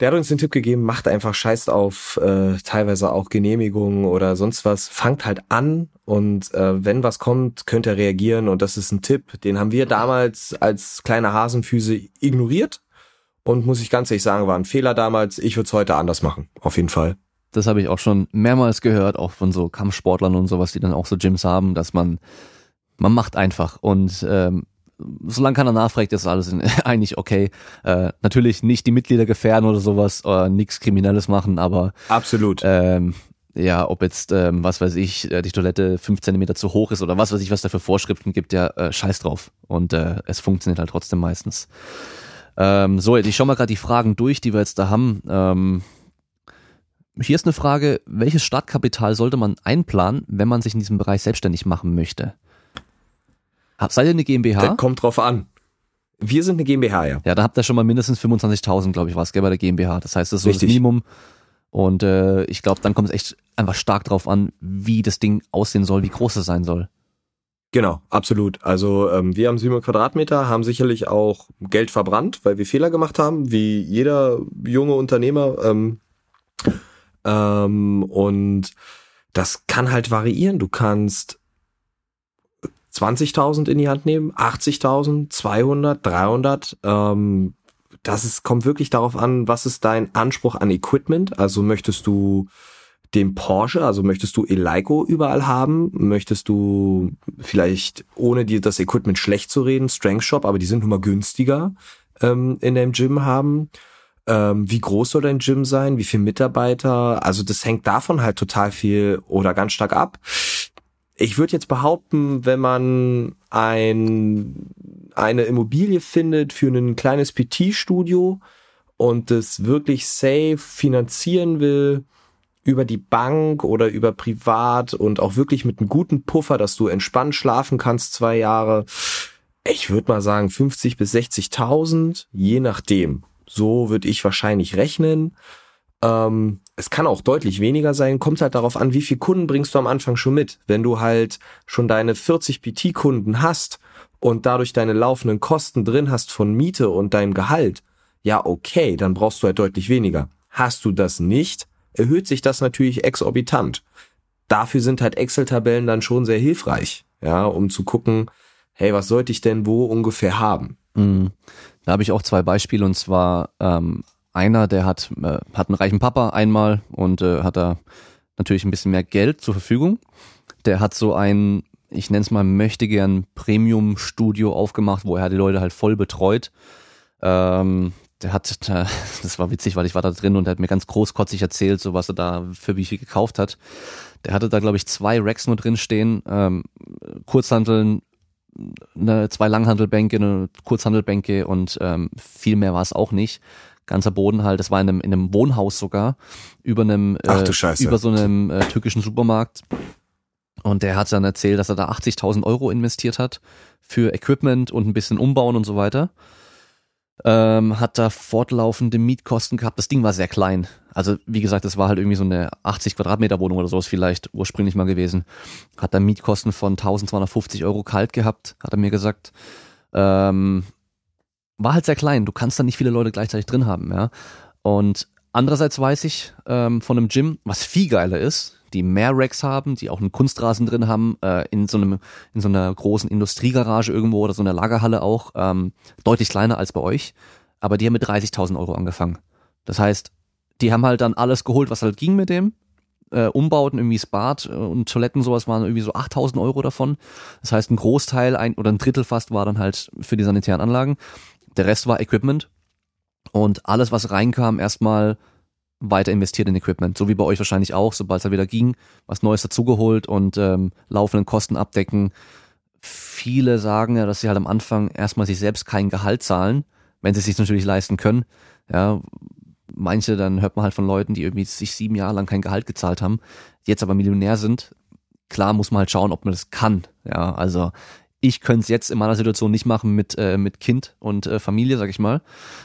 Der hat uns den Tipp gegeben, macht einfach Scheiß auf äh, teilweise auch Genehmigungen oder sonst was. Fangt halt an und äh, wenn was kommt, könnt ihr reagieren. Und das ist ein Tipp, den haben wir damals als kleine Hasenfüße ignoriert. Und muss ich ganz ehrlich sagen, war ein Fehler damals. Ich würde es heute anders machen, auf jeden Fall das habe ich auch schon mehrmals gehört, auch von so Kampfsportlern und sowas, die dann auch so Gyms haben, dass man, man macht einfach und ähm, solange keiner nachfragt, ist alles eigentlich okay. Äh, natürlich nicht die Mitglieder gefährden oder sowas, oder äh, nichts Kriminelles machen, aber absolut. Ähm, ja, ob jetzt, ähm, was weiß ich, äh, die Toilette fünf Zentimeter zu hoch ist oder was weiß ich, was da für Vorschriften gibt, ja, äh, scheiß drauf. Und äh, es funktioniert halt trotzdem meistens. Ähm, so, ich schau mal gerade die Fragen durch, die wir jetzt da haben. Ähm, hier ist eine Frage, welches Startkapital sollte man einplanen, wenn man sich in diesem Bereich selbstständig machen möchte? Seid ihr eine GmbH? Das kommt drauf an. Wir sind eine GmbH, ja. Ja, da habt ihr schon mal mindestens 25.000, glaube ich, was, gell, bei der GmbH. Das heißt, das ist so Richtig. das Minimum. Und äh, ich glaube, dann kommt es echt einfach stark drauf an, wie das Ding aussehen soll, wie groß es sein soll. Genau, absolut. Also ähm, wir haben 700 Quadratmeter, haben sicherlich auch Geld verbrannt, weil wir Fehler gemacht haben, wie jeder junge Unternehmer. Ähm, ähm, und das kann halt variieren. Du kannst 20.000 in die Hand nehmen, 80.000, 200, 300. Ähm, das ist, kommt wirklich darauf an, was ist dein Anspruch an Equipment? Also möchtest du den Porsche, also möchtest du Eleiko überall haben? Möchtest du vielleicht, ohne dir das Equipment schlecht zu reden, Strength Shop, aber die sind nun mal günstiger ähm, in deinem Gym haben? Ähm, wie groß soll dein Gym sein? Wie viele Mitarbeiter? Also das hängt davon halt total viel oder ganz stark ab. Ich würde jetzt behaupten, wenn man ein, eine Immobilie findet für ein kleines PT-Studio und das wirklich safe finanzieren will, über die Bank oder über privat und auch wirklich mit einem guten Puffer, dass du entspannt schlafen kannst zwei Jahre. Ich würde mal sagen 50 bis 60.000, je nachdem. So würde ich wahrscheinlich rechnen. Ähm, es kann auch deutlich weniger sein, kommt halt darauf an, wie viel Kunden bringst du am Anfang schon mit. Wenn du halt schon deine 40 PT-Kunden hast und dadurch deine laufenden Kosten drin hast von Miete und deinem Gehalt, ja okay, dann brauchst du halt deutlich weniger. Hast du das nicht, erhöht sich das natürlich exorbitant. Dafür sind halt Excel-Tabellen dann schon sehr hilfreich, ja, um zu gucken, hey, was sollte ich denn wo ungefähr haben? Mhm. Da habe ich auch zwei Beispiele und zwar ähm, einer, der hat, äh, hat einen reichen Papa einmal und äh, hat da natürlich ein bisschen mehr Geld zur Verfügung. Der hat so ein, ich nenne es mal, möchte gern Premium-Studio aufgemacht, wo er die Leute halt voll betreut. Ähm, der hat, das war witzig, weil ich war da drin und er hat mir ganz großkotzig erzählt, so was er da für wie viel gekauft hat. Der hatte da, glaube ich, zwei Racks nur drin stehen, ähm, Kurzhanteln, eine, zwei Langhandelbänke, eine Kurzhandelbänke und ähm, viel mehr war es auch nicht. Ganzer Boden halt, das war in einem, in einem Wohnhaus sogar, über einem, äh, über so einem äh, türkischen Supermarkt. Und der hat dann erzählt, dass er da 80.000 Euro investiert hat für Equipment und ein bisschen umbauen und so weiter ähm, hat da fortlaufende Mietkosten gehabt. Das Ding war sehr klein. Also wie gesagt, das war halt irgendwie so eine 80 Quadratmeter Wohnung oder sowas vielleicht ursprünglich mal gewesen. Hat da Mietkosten von 1250 Euro kalt gehabt, hat er mir gesagt. Ähm, war halt sehr klein. Du kannst da nicht viele Leute gleichzeitig drin haben, ja. Und andererseits weiß ich ähm, von einem Gym, was viel geiler ist, die mehr Racks haben, die auch einen Kunstrasen drin haben, äh, in so einem, in so einer großen Industriegarage irgendwo oder so einer Lagerhalle auch, ähm, deutlich kleiner als bei euch. Aber die haben mit 30.000 Euro angefangen. Das heißt, die haben halt dann alles geholt, was halt ging mit dem. Äh, Umbauten, irgendwie das äh, und Toiletten, sowas waren irgendwie so 8000 Euro davon. Das heißt, ein Großteil ein, oder ein Drittel fast war dann halt für die sanitären Anlagen. Der Rest war Equipment. Und alles, was reinkam, erstmal weiter investiert in Equipment. So wie bei euch wahrscheinlich auch, sobald es da wieder ging, was Neues dazugeholt und ähm, laufenden Kosten abdecken. Viele sagen ja, dass sie halt am Anfang erstmal sich selbst kein Gehalt zahlen, wenn sie es sich natürlich leisten können. Ja, manche, dann hört man halt von Leuten, die irgendwie sich sieben Jahre lang kein Gehalt gezahlt haben, jetzt aber Millionär sind. Klar muss man halt schauen, ob man das kann. Ja, also ich könnte es jetzt in meiner Situation nicht machen mit, äh, mit Kind und äh, Familie, sag ich mal.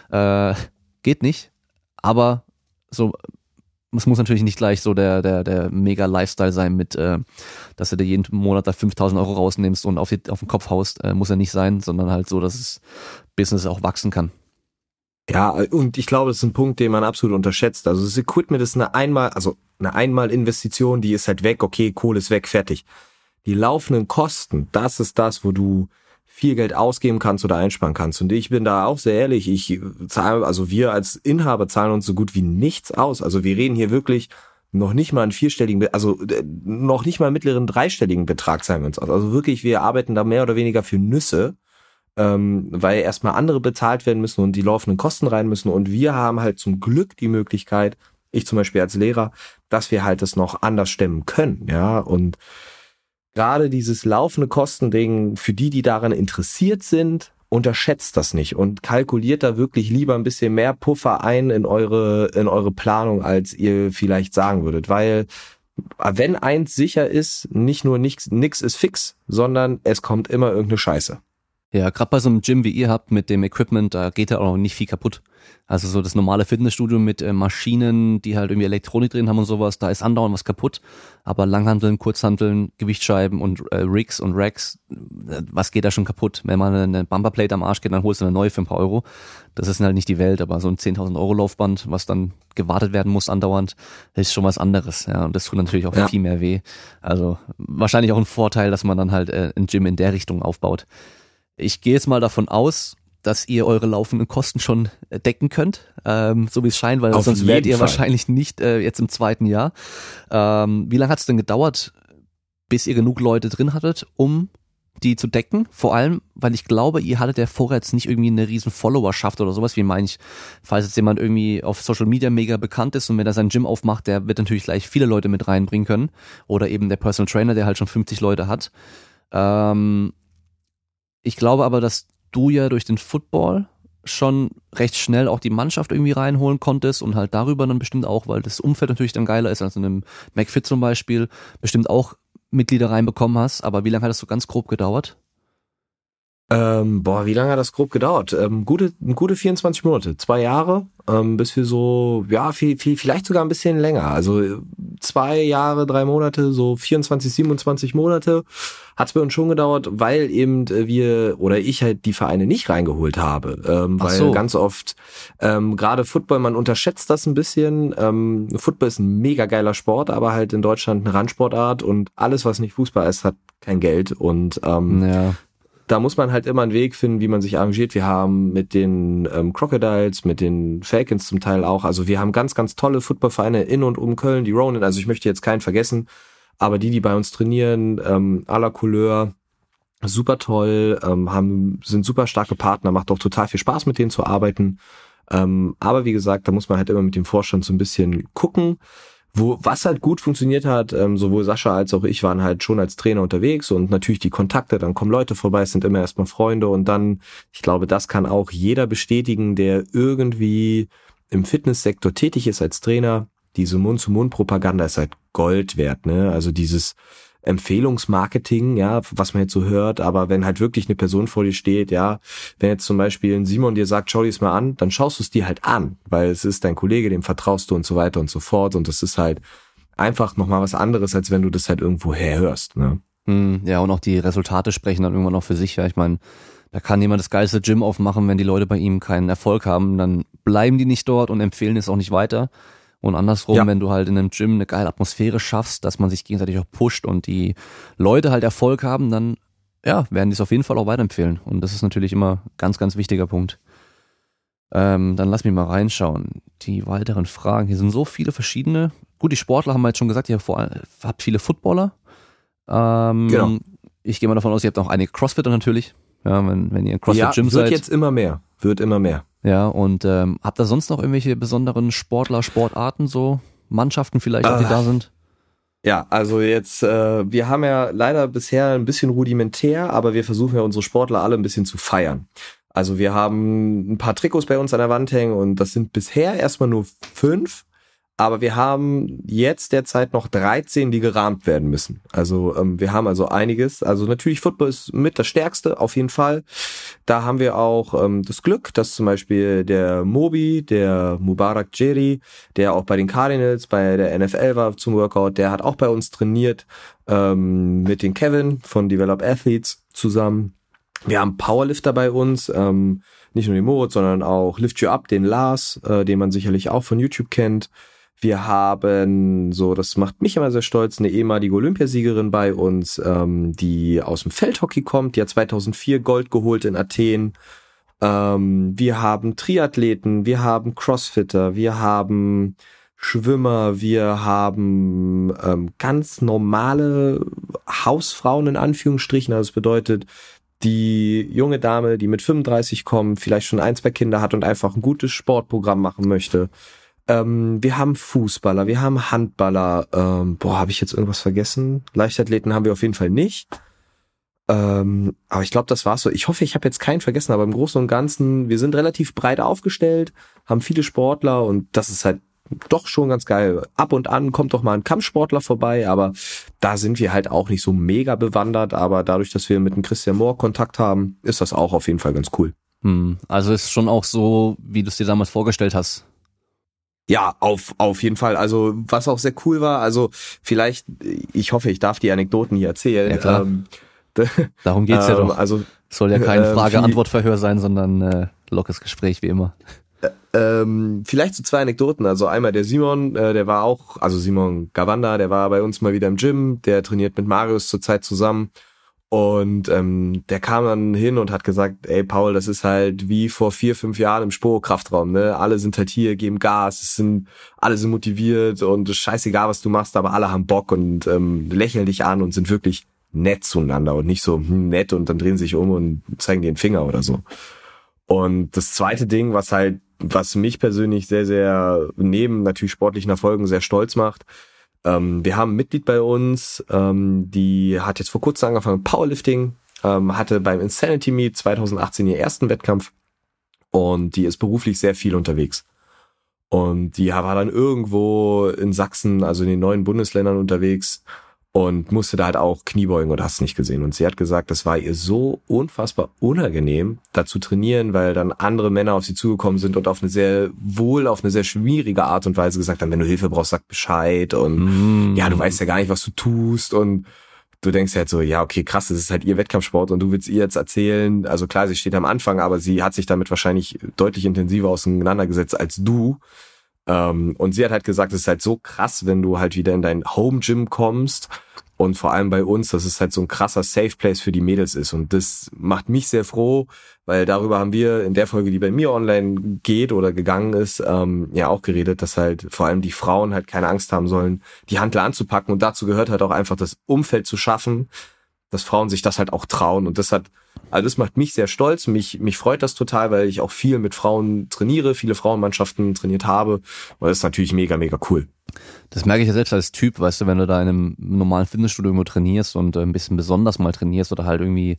Äh, geht nicht. Aber so, es muss natürlich nicht gleich so der, der, der mega Lifestyle sein mit, äh, dass du dir jeden Monat da 5000 Euro rausnimmst und auf, die, auf den Kopf haust, äh, muss ja nicht sein, sondern halt so, dass das Business auch wachsen kann. Ja, und ich glaube, das ist ein Punkt, den man absolut unterschätzt. Also das Equipment ist eine einmal, also eine Einmalinvestition, die ist halt weg, okay, Kohle ist weg, fertig. Die laufenden Kosten, das ist das, wo du viel Geld ausgeben kannst oder einsparen kannst. Und ich bin da auch sehr ehrlich, ich zahle, also wir als Inhaber zahlen uns so gut wie nichts aus. Also wir reden hier wirklich noch nicht mal einen vierstelligen, also äh, noch nicht mal einen mittleren dreistelligen Betrag zahlen wir uns aus. Also wirklich, wir arbeiten da mehr oder weniger für Nüsse, ähm, weil erstmal andere bezahlt werden müssen und die laufenden Kosten rein müssen. Und wir haben halt zum Glück die Möglichkeit, ich zum Beispiel als Lehrer, dass wir halt das noch anders stemmen können, ja, und gerade dieses laufende Kostending für die, die daran interessiert sind, unterschätzt das nicht und kalkuliert da wirklich lieber ein bisschen mehr Puffer ein in eure, in eure Planung, als ihr vielleicht sagen würdet, weil wenn eins sicher ist, nicht nur nichts, nix ist fix, sondern es kommt immer irgendeine Scheiße. Ja, gerade bei so einem Gym wie ihr habt mit dem Equipment, da geht ja auch nicht viel kaputt. Also so das normale Fitnessstudio mit äh, Maschinen, die halt irgendwie Elektronik drin haben und sowas, da ist andauernd was kaputt. Aber Langhandeln, Kurzhandeln, Gewichtsscheiben und äh, Rigs und Racks, äh, was geht da schon kaputt? Wenn man eine Bumperplate am Arsch geht, dann holst du eine neue für ein paar Euro. Das ist halt nicht die Welt, aber so ein 10.000 Euro Laufband, was dann gewartet werden muss andauernd, ist schon was anderes. Ja, und das tut natürlich auch ja. viel mehr weh. Also wahrscheinlich auch ein Vorteil, dass man dann halt äh, ein Gym in der Richtung aufbaut. Ich gehe jetzt mal davon aus, dass ihr eure laufenden Kosten schon äh, decken könnt, ähm, so wie es scheint, weil Auf sonst werdet ihr Fall. wahrscheinlich nicht äh, jetzt im zweiten Jahr. Ähm, wie lange hat es denn gedauert, bis ihr genug Leute drin hattet, um die zu decken. Vor allem, weil ich glaube, ihr hattet ja vorher jetzt nicht irgendwie eine riesen Followerschaft oder sowas, wie meine ich, falls jetzt jemand irgendwie auf Social Media mega bekannt ist und wenn er sein Gym aufmacht, der wird natürlich gleich viele Leute mit reinbringen können. Oder eben der Personal Trainer, der halt schon 50 Leute hat. Ähm, ich glaube aber, dass du ja durch den Football schon recht schnell auch die Mannschaft irgendwie reinholen konntest und halt darüber dann bestimmt auch, weil das Umfeld natürlich dann geiler ist als in einem McFit zum Beispiel, bestimmt auch Mitglieder reinbekommen hast. Aber wie lange hat das so ganz grob gedauert? Ähm, boah, wie lange hat das grob gedauert? Ähm, gute, gute 24 Monate, zwei Jahre, ähm, bis wir so, ja, viel, viel, vielleicht sogar ein bisschen länger. Also zwei Jahre, drei Monate, so 24, 27 Monate hat es bei uns schon gedauert, weil eben äh, wir oder ich halt die Vereine nicht reingeholt habe. Ähm, weil so. ganz oft, ähm, gerade Football, man unterschätzt das ein bisschen. Ähm, Football ist ein mega geiler Sport, aber halt in Deutschland eine Randsportart und alles, was nicht Fußball ist, hat kein Geld. Und ähm, ja da muss man halt immer einen Weg finden, wie man sich arrangiert. Wir haben mit den ähm, Crocodiles, mit den Falcons zum Teil auch, also wir haben ganz, ganz tolle Footballvereine in und um Köln, die Ronin, also ich möchte jetzt keinen vergessen, aber die, die bei uns trainieren, ähm, à la Couleur, super toll, ähm, haben, sind super starke Partner, macht auch total viel Spaß mit denen zu arbeiten. Ähm, aber wie gesagt, da muss man halt immer mit dem Vorstand so ein bisschen gucken. Wo, was halt gut funktioniert hat, ähm, sowohl Sascha als auch ich waren halt schon als Trainer unterwegs und natürlich die Kontakte, dann kommen Leute vorbei, sind immer erstmal Freunde und dann, ich glaube, das kann auch jeder bestätigen, der irgendwie im Fitnesssektor tätig ist als Trainer. Diese Mund-zu-Mund-Propaganda ist halt Gold wert, ne? Also dieses, Empfehlungsmarketing, ja, was man jetzt so hört, aber wenn halt wirklich eine Person vor dir steht, ja, wenn jetzt zum Beispiel ein Simon dir sagt, schau dir es mal an, dann schaust du es dir halt an, weil es ist dein Kollege, dem vertraust du und so weiter und so fort und das ist halt einfach nochmal was anderes, als wenn du das halt irgendwo herhörst, ne. Hm, ja, und auch die Resultate sprechen dann irgendwann auch für sich, ja, ich meine, da kann jemand das geilste Gym aufmachen, wenn die Leute bei ihm keinen Erfolg haben, dann bleiben die nicht dort und empfehlen es auch nicht weiter. Und andersrum, ja. wenn du halt in einem Gym eine geile Atmosphäre schaffst, dass man sich gegenseitig auch pusht und die Leute halt Erfolg haben, dann ja, werden die es auf jeden Fall auch weiterempfehlen. Und das ist natürlich immer ganz, ganz wichtiger Punkt. Ähm, dann lass mich mal reinschauen. Die weiteren Fragen. Hier sind so viele verschiedene. Gut, die Sportler haben wir jetzt schon gesagt, ihr habt viele Footballer. Ähm, genau. Ich gehe mal davon aus, ihr habt auch einige Crossfitter natürlich. Ja, wenn, wenn ihr ein CrossFit-Gym ja, seid. wird jetzt immer mehr. Wird immer mehr. Ja, und ähm, habt ihr sonst noch irgendwelche besonderen Sportler, Sportarten, so Mannschaften vielleicht, auch, die da ah. sind? Ja, also jetzt, äh, wir haben ja leider bisher ein bisschen rudimentär, aber wir versuchen ja unsere Sportler alle ein bisschen zu feiern. Also wir haben ein paar Trikots bei uns an der Wand hängen und das sind bisher erstmal nur fünf. Aber wir haben jetzt derzeit noch 13, die gerahmt werden müssen. Also ähm, wir haben also einiges. Also natürlich Football ist mit das Stärkste, auf jeden Fall. Da haben wir auch ähm, das Glück, dass zum Beispiel der Mobi, der Mubarak Jerry, der auch bei den Cardinals, bei der NFL war zum Workout, der hat auch bei uns trainiert ähm, mit den Kevin von Develop Athletes zusammen. Wir haben Powerlifter bei uns, ähm, nicht nur den Moritz, sondern auch Lift You Up, den Lars, äh, den man sicherlich auch von YouTube kennt. Wir haben, so, das macht mich immer sehr stolz, eine ehemalige Olympiasiegerin bei uns, ähm, die aus dem Feldhockey kommt, die hat 2004 Gold geholt in Athen. Ähm, wir haben Triathleten, wir haben Crossfitter, wir haben Schwimmer, wir haben ähm, ganz normale Hausfrauen in Anführungsstrichen. Also das bedeutet, die junge Dame, die mit 35 kommt, vielleicht schon ein, zwei Kinder hat und einfach ein gutes Sportprogramm machen möchte. Ähm, wir haben Fußballer, wir haben Handballer. Ähm, boah, habe ich jetzt irgendwas vergessen? Leichtathleten haben wir auf jeden Fall nicht. Ähm, aber ich glaube, das war's so. Ich hoffe, ich habe jetzt keinen vergessen, aber im Großen und Ganzen, wir sind relativ breit aufgestellt, haben viele Sportler und das ist halt doch schon ganz geil. Ab und an kommt doch mal ein Kampfsportler vorbei, aber da sind wir halt auch nicht so mega bewandert. Aber dadurch, dass wir mit dem Christian Mohr Kontakt haben, ist das auch auf jeden Fall ganz cool. Hm, also ist schon auch so, wie du es dir damals vorgestellt hast. Ja, auf, auf jeden Fall. Also, was auch sehr cool war, also vielleicht, ich hoffe, ich darf die Anekdoten hier erzählen. Ja, klar. Ähm, Darum geht's ja ähm, doch. Also, Soll ja kein äh, Frage-Antwort-Verhör sein, sondern äh, lockes Gespräch, wie immer. Äh, ähm, vielleicht so zwei Anekdoten. Also einmal der Simon, äh, der war auch, also Simon Gavanda, der war bei uns mal wieder im Gym, der trainiert mit Marius zurzeit zusammen. Und ähm, der kam dann hin und hat gesagt, ey Paul, das ist halt wie vor vier, fünf Jahren im Sporo-Kraftraum, ne? Alle sind halt hier, geben Gas, es sind, alle sind motiviert und es ist scheißegal, was du machst, aber alle haben Bock und ähm, lächeln dich an und sind wirklich nett zueinander und nicht so hm, nett und dann drehen sich um und zeigen den Finger oder so. Und das zweite Ding, was halt, was mich persönlich sehr, sehr neben natürlich sportlichen Erfolgen sehr stolz macht, ähm, wir haben ein Mitglied bei uns, ähm, die hat jetzt vor kurzem angefangen mit Powerlifting, ähm, hatte beim Insanity Meet 2018 ihr ersten Wettkampf und die ist beruflich sehr viel unterwegs. Und die war dann irgendwo in Sachsen, also in den neuen Bundesländern unterwegs und musste da halt auch Kniebeugen oder hast nicht gesehen. Und sie hat gesagt, das war ihr so unfassbar unangenehm, da zu trainieren, weil dann andere Männer auf sie zugekommen sind und auf eine sehr wohl, auf eine sehr schwierige Art und Weise gesagt haben, wenn du Hilfe brauchst, sag Bescheid und mm. ja, du weißt ja gar nicht, was du tust und du denkst halt so, ja, okay, krass, das ist halt ihr Wettkampfsport und du willst ihr jetzt erzählen, also klar, sie steht am Anfang, aber sie hat sich damit wahrscheinlich deutlich intensiver auseinandergesetzt als du. Ähm, und sie hat halt gesagt, es ist halt so krass, wenn du halt wieder in dein Home Gym kommst und vor allem bei uns, dass es halt so ein krasser Safe Place für die Mädels ist. Und das macht mich sehr froh, weil darüber haben wir in der Folge, die bei mir online geht oder gegangen ist, ähm, ja auch geredet, dass halt vor allem die Frauen halt keine Angst haben sollen, die Handel anzupacken. Und dazu gehört halt auch einfach das Umfeld zu schaffen, dass Frauen sich das halt auch trauen. Und das hat, also das macht mich sehr stolz. Mich, mich freut das total, weil ich auch viel mit Frauen trainiere, viele Frauenmannschaften trainiert habe. Und das ist natürlich mega, mega cool. Das merke ich ja selbst als Typ, weißt du, wenn du da in einem normalen Fitnessstudio irgendwo trainierst und äh, ein bisschen besonders mal trainierst oder halt irgendwie,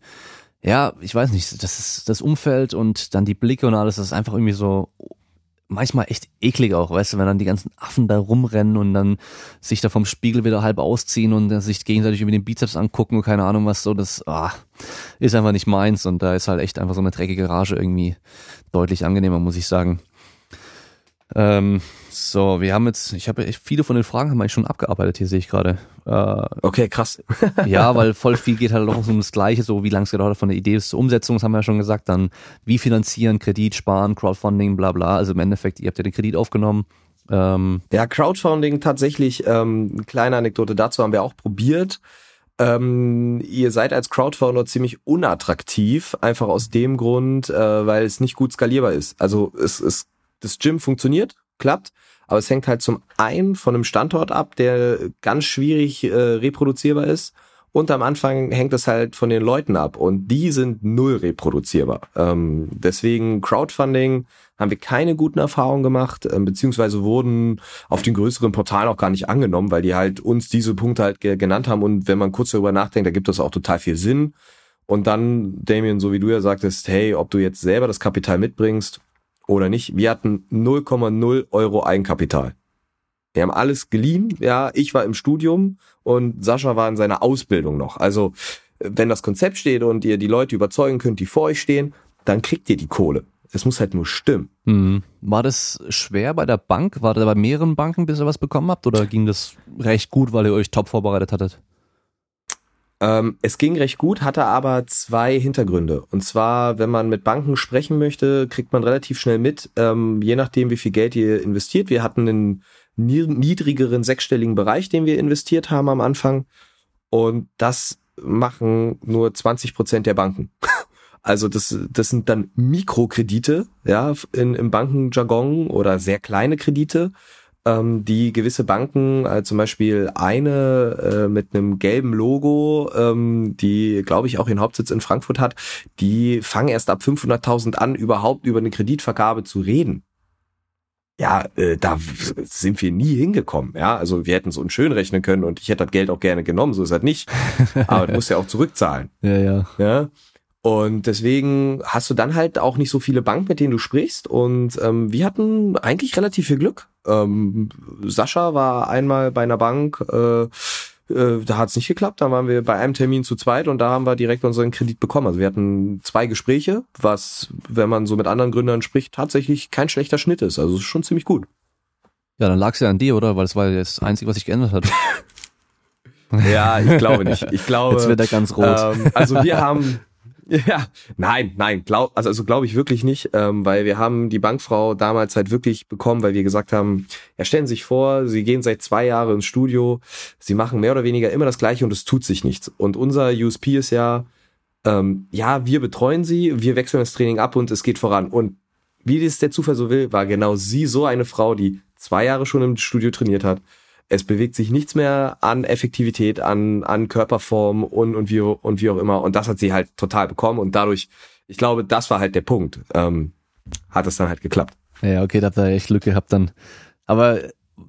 ja, ich weiß nicht, das ist das Umfeld und dann die Blicke und alles, das ist einfach irgendwie so manchmal echt eklig auch, weißt du, wenn dann die ganzen Affen da rumrennen und dann sich da vom Spiegel wieder halb ausziehen und sich gegenseitig über den Bizeps angucken und keine Ahnung was so, das ah, ist einfach nicht meins und da ist halt echt einfach so eine dreckige Rage irgendwie deutlich angenehmer, muss ich sagen. Ähm, so, wir haben jetzt, ich habe echt viele von den Fragen haben wir eigentlich schon abgearbeitet, hier sehe ich gerade. Äh, okay, krass. ja, weil voll viel geht halt auch um das Gleiche, so wie lange es gedauert hat von der Idee bis zur Umsetzung, das haben wir ja schon gesagt, dann wie finanzieren, Kredit sparen, Crowdfunding, bla bla. Also im Endeffekt, ihr habt ja den Kredit aufgenommen. Ähm, ja, Crowdfunding tatsächlich, ähm, kleine Anekdote dazu haben wir auch probiert. Ähm, ihr seid als Crowdfounder ziemlich unattraktiv, einfach aus dem Grund, äh, weil es nicht gut skalierbar ist. Also es, es das Gym funktioniert, klappt, aber es hängt halt zum einen von einem Standort ab, der ganz schwierig äh, reproduzierbar ist. Und am Anfang hängt es halt von den Leuten ab und die sind null reproduzierbar. Ähm, deswegen Crowdfunding haben wir keine guten Erfahrungen gemacht, äh, beziehungsweise wurden auf den größeren Portalen auch gar nicht angenommen, weil die halt uns diese Punkte halt ge genannt haben. Und wenn man kurz darüber nachdenkt, da gibt es auch total viel Sinn. Und dann, Damien, so wie du ja sagtest, hey, ob du jetzt selber das Kapital mitbringst oder nicht. Wir hatten 0,0 Euro Eigenkapital. Wir haben alles geliehen. Ja, ich war im Studium und Sascha war in seiner Ausbildung noch. Also, wenn das Konzept steht und ihr die Leute überzeugen könnt, die vor euch stehen, dann kriegt ihr die Kohle. Es muss halt nur stimmen. Mhm. War das schwer bei der Bank? War da bei mehreren Banken, bis ihr was bekommen habt? Oder ging das recht gut, weil ihr euch top vorbereitet hattet? Ähm, es ging recht gut, hatte aber zwei Hintergründe. Und zwar, wenn man mit Banken sprechen möchte, kriegt man relativ schnell mit, ähm, je nachdem, wie viel Geld ihr investiert. Wir hatten einen niedrigeren sechsstelligen Bereich, den wir investiert haben am Anfang. Und das machen nur 20 Prozent der Banken. Also das, das sind dann Mikrokredite, ja, in, im Bankenjargon oder sehr kleine Kredite ähm, die gewisse Banken, äh, zum Beispiel eine äh, mit einem gelben Logo, ähm, die glaube ich auch ihren Hauptsitz in Frankfurt hat, die fangen erst ab 500.000 an, überhaupt über eine Kreditvergabe zu reden. Ja, äh, da sind wir nie hingekommen. Ja, also wir hätten es uns schön rechnen können und ich hätte das Geld auch gerne genommen, so ist das nicht. Aber du musst ja auch zurückzahlen. Ja, ja. Ja. Und deswegen hast du dann halt auch nicht so viele Banken, mit denen du sprichst. Und ähm, wir hatten eigentlich relativ viel Glück. Ähm, Sascha war einmal bei einer Bank, äh, äh, da hat es nicht geklappt. Da waren wir bei einem Termin zu zweit und da haben wir direkt unseren Kredit bekommen. Also wir hatten zwei Gespräche, was, wenn man so mit anderen Gründern spricht, tatsächlich kein schlechter Schnitt ist. Also ist schon ziemlich gut. Ja, dann lag es ja an dir, oder? Weil es war das Einzige, was sich geändert hat. ja, ich glaube nicht. Ich glaube. Jetzt wird er ganz rot. Ähm, also wir haben Ja, nein, nein, glaub, also, also glaube ich wirklich nicht, ähm, weil wir haben die Bankfrau damals halt wirklich bekommen, weil wir gesagt haben, ja, stellen Sie sich vor, Sie gehen seit zwei Jahren ins Studio, Sie machen mehr oder weniger immer das Gleiche und es tut sich nichts. Und unser USP ist ja, ähm, ja, wir betreuen Sie, wir wechseln das Training ab und es geht voran. Und wie das der Zufall so will, war genau sie so eine Frau, die zwei Jahre schon im Studio trainiert hat, Es bewegt sich nichts mehr an Effektivität, an, an Körperform und, und, wie, und wie auch immer. Und das hat sie halt total bekommen. Und dadurch, ich glaube, das war halt der Punkt. Ähm, hat es dann halt geklappt. Ja, okay, da habt ihr echt Glück gehabt dann. Aber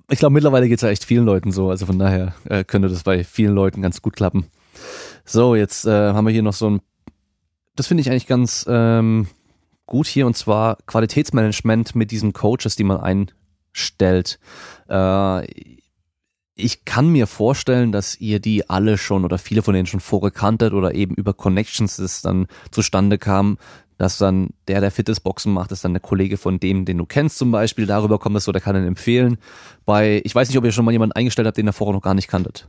ich glaube, mittlerweile geht es ja echt vielen Leuten so. Also von daher äh, könnte das bei vielen Leuten ganz gut klappen. So, jetzt äh, haben wir hier noch so ein, das finde ich eigentlich ganz ähm, gut hier, und zwar Qualitätsmanagement mit diesen Coaches, die man einstellt. Äh, ich kann mir vorstellen, dass ihr die alle schon oder viele von denen schon vorher kanntet oder eben über Connections das dann zustande kam, dass dann der, der Fitnessboxen macht, ist dann der Kollege von dem, den du kennst zum Beispiel. Darüber kommt es so, kann ihn empfehlen. Bei, ich weiß nicht, ob ihr schon mal jemanden eingestellt habt, den ihr vorher noch gar nicht kanntet.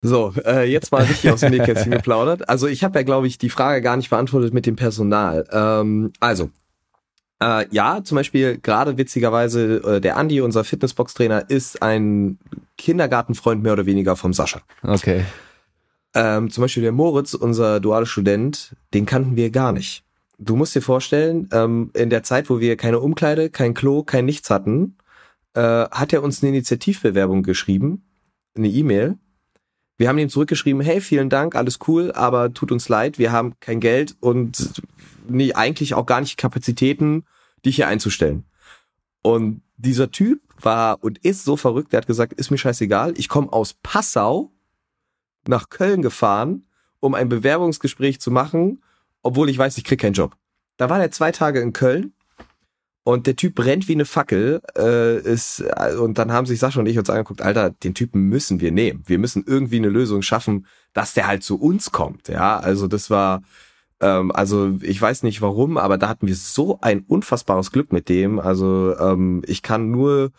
So, äh, jetzt mal richtig aus dem Nähkästchen geplaudert. Also ich habe ja, glaube ich, die Frage gar nicht beantwortet mit dem Personal. Ähm, also, äh, ja, zum Beispiel gerade witzigerweise äh, der Andi, unser Fitnessbox-Trainer, ist ein Kindergartenfreund mehr oder weniger vom Sascha. Okay. Ähm, zum Beispiel der Moritz, unser dualer Student, den kannten wir gar nicht. Du musst dir vorstellen, ähm, in der Zeit, wo wir keine Umkleide, kein Klo, kein Nichts hatten, äh, hat er uns eine Initiativbewerbung geschrieben, eine E-Mail. Wir haben ihm zurückgeschrieben, hey, vielen Dank, alles cool, aber tut uns leid, wir haben kein Geld und nee, eigentlich auch gar nicht Kapazitäten, dich hier einzustellen. Und dieser Typ war und ist so verrückt, der hat gesagt, ist mir scheißegal, ich komme aus Passau nach Köln gefahren, um ein Bewerbungsgespräch zu machen, obwohl ich weiß, ich krieg keinen Job. Da war der zwei Tage in Köln und der Typ brennt wie eine Fackel. Äh, ist, äh, und dann haben sich Sascha und ich uns angeguckt, Alter, den Typen müssen wir nehmen. Wir müssen irgendwie eine Lösung schaffen, dass der halt zu uns kommt. Ja, also das war, ähm, also ich weiß nicht warum, aber da hatten wir so ein unfassbares Glück mit dem. Also ähm, ich kann nur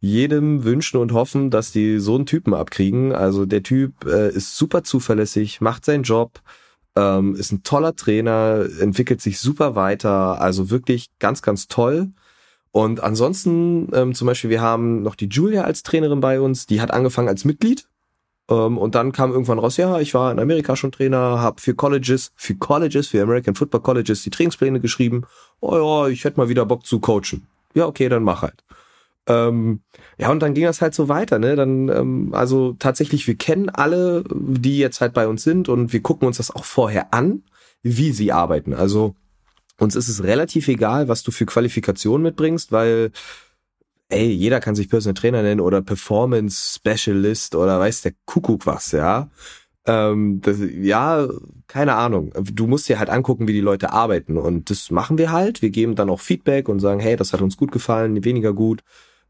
jedem wünschen und hoffen, dass die so einen Typen abkriegen. Also der Typ äh, ist super zuverlässig, macht seinen Job, ähm, ist ein toller Trainer, entwickelt sich super weiter, also wirklich ganz, ganz toll. Und ansonsten, ähm, zum Beispiel, wir haben noch die Julia als Trainerin bei uns, die hat angefangen als Mitglied. Ähm, und dann kam irgendwann raus, ja, ich war in Amerika schon Trainer, habe für Colleges, für Colleges, für American Football Colleges die Trainingspläne geschrieben. Oh ja, ich hätte mal wieder Bock zu coachen. Ja, okay, dann mach halt. Ähm, ja, und dann ging das halt so weiter, ne? Dann, ähm, also tatsächlich, wir kennen alle, die jetzt halt bei uns sind und wir gucken uns das auch vorher an, wie sie arbeiten. Also uns ist es relativ egal, was du für Qualifikationen mitbringst, weil ey, jeder kann sich Personal Trainer nennen oder Performance Specialist oder weiß der Kuckuck was, ja. Ähm, das, ja, keine Ahnung. Du musst dir halt angucken, wie die Leute arbeiten. Und das machen wir halt. Wir geben dann auch Feedback und sagen, hey, das hat uns gut gefallen, weniger gut.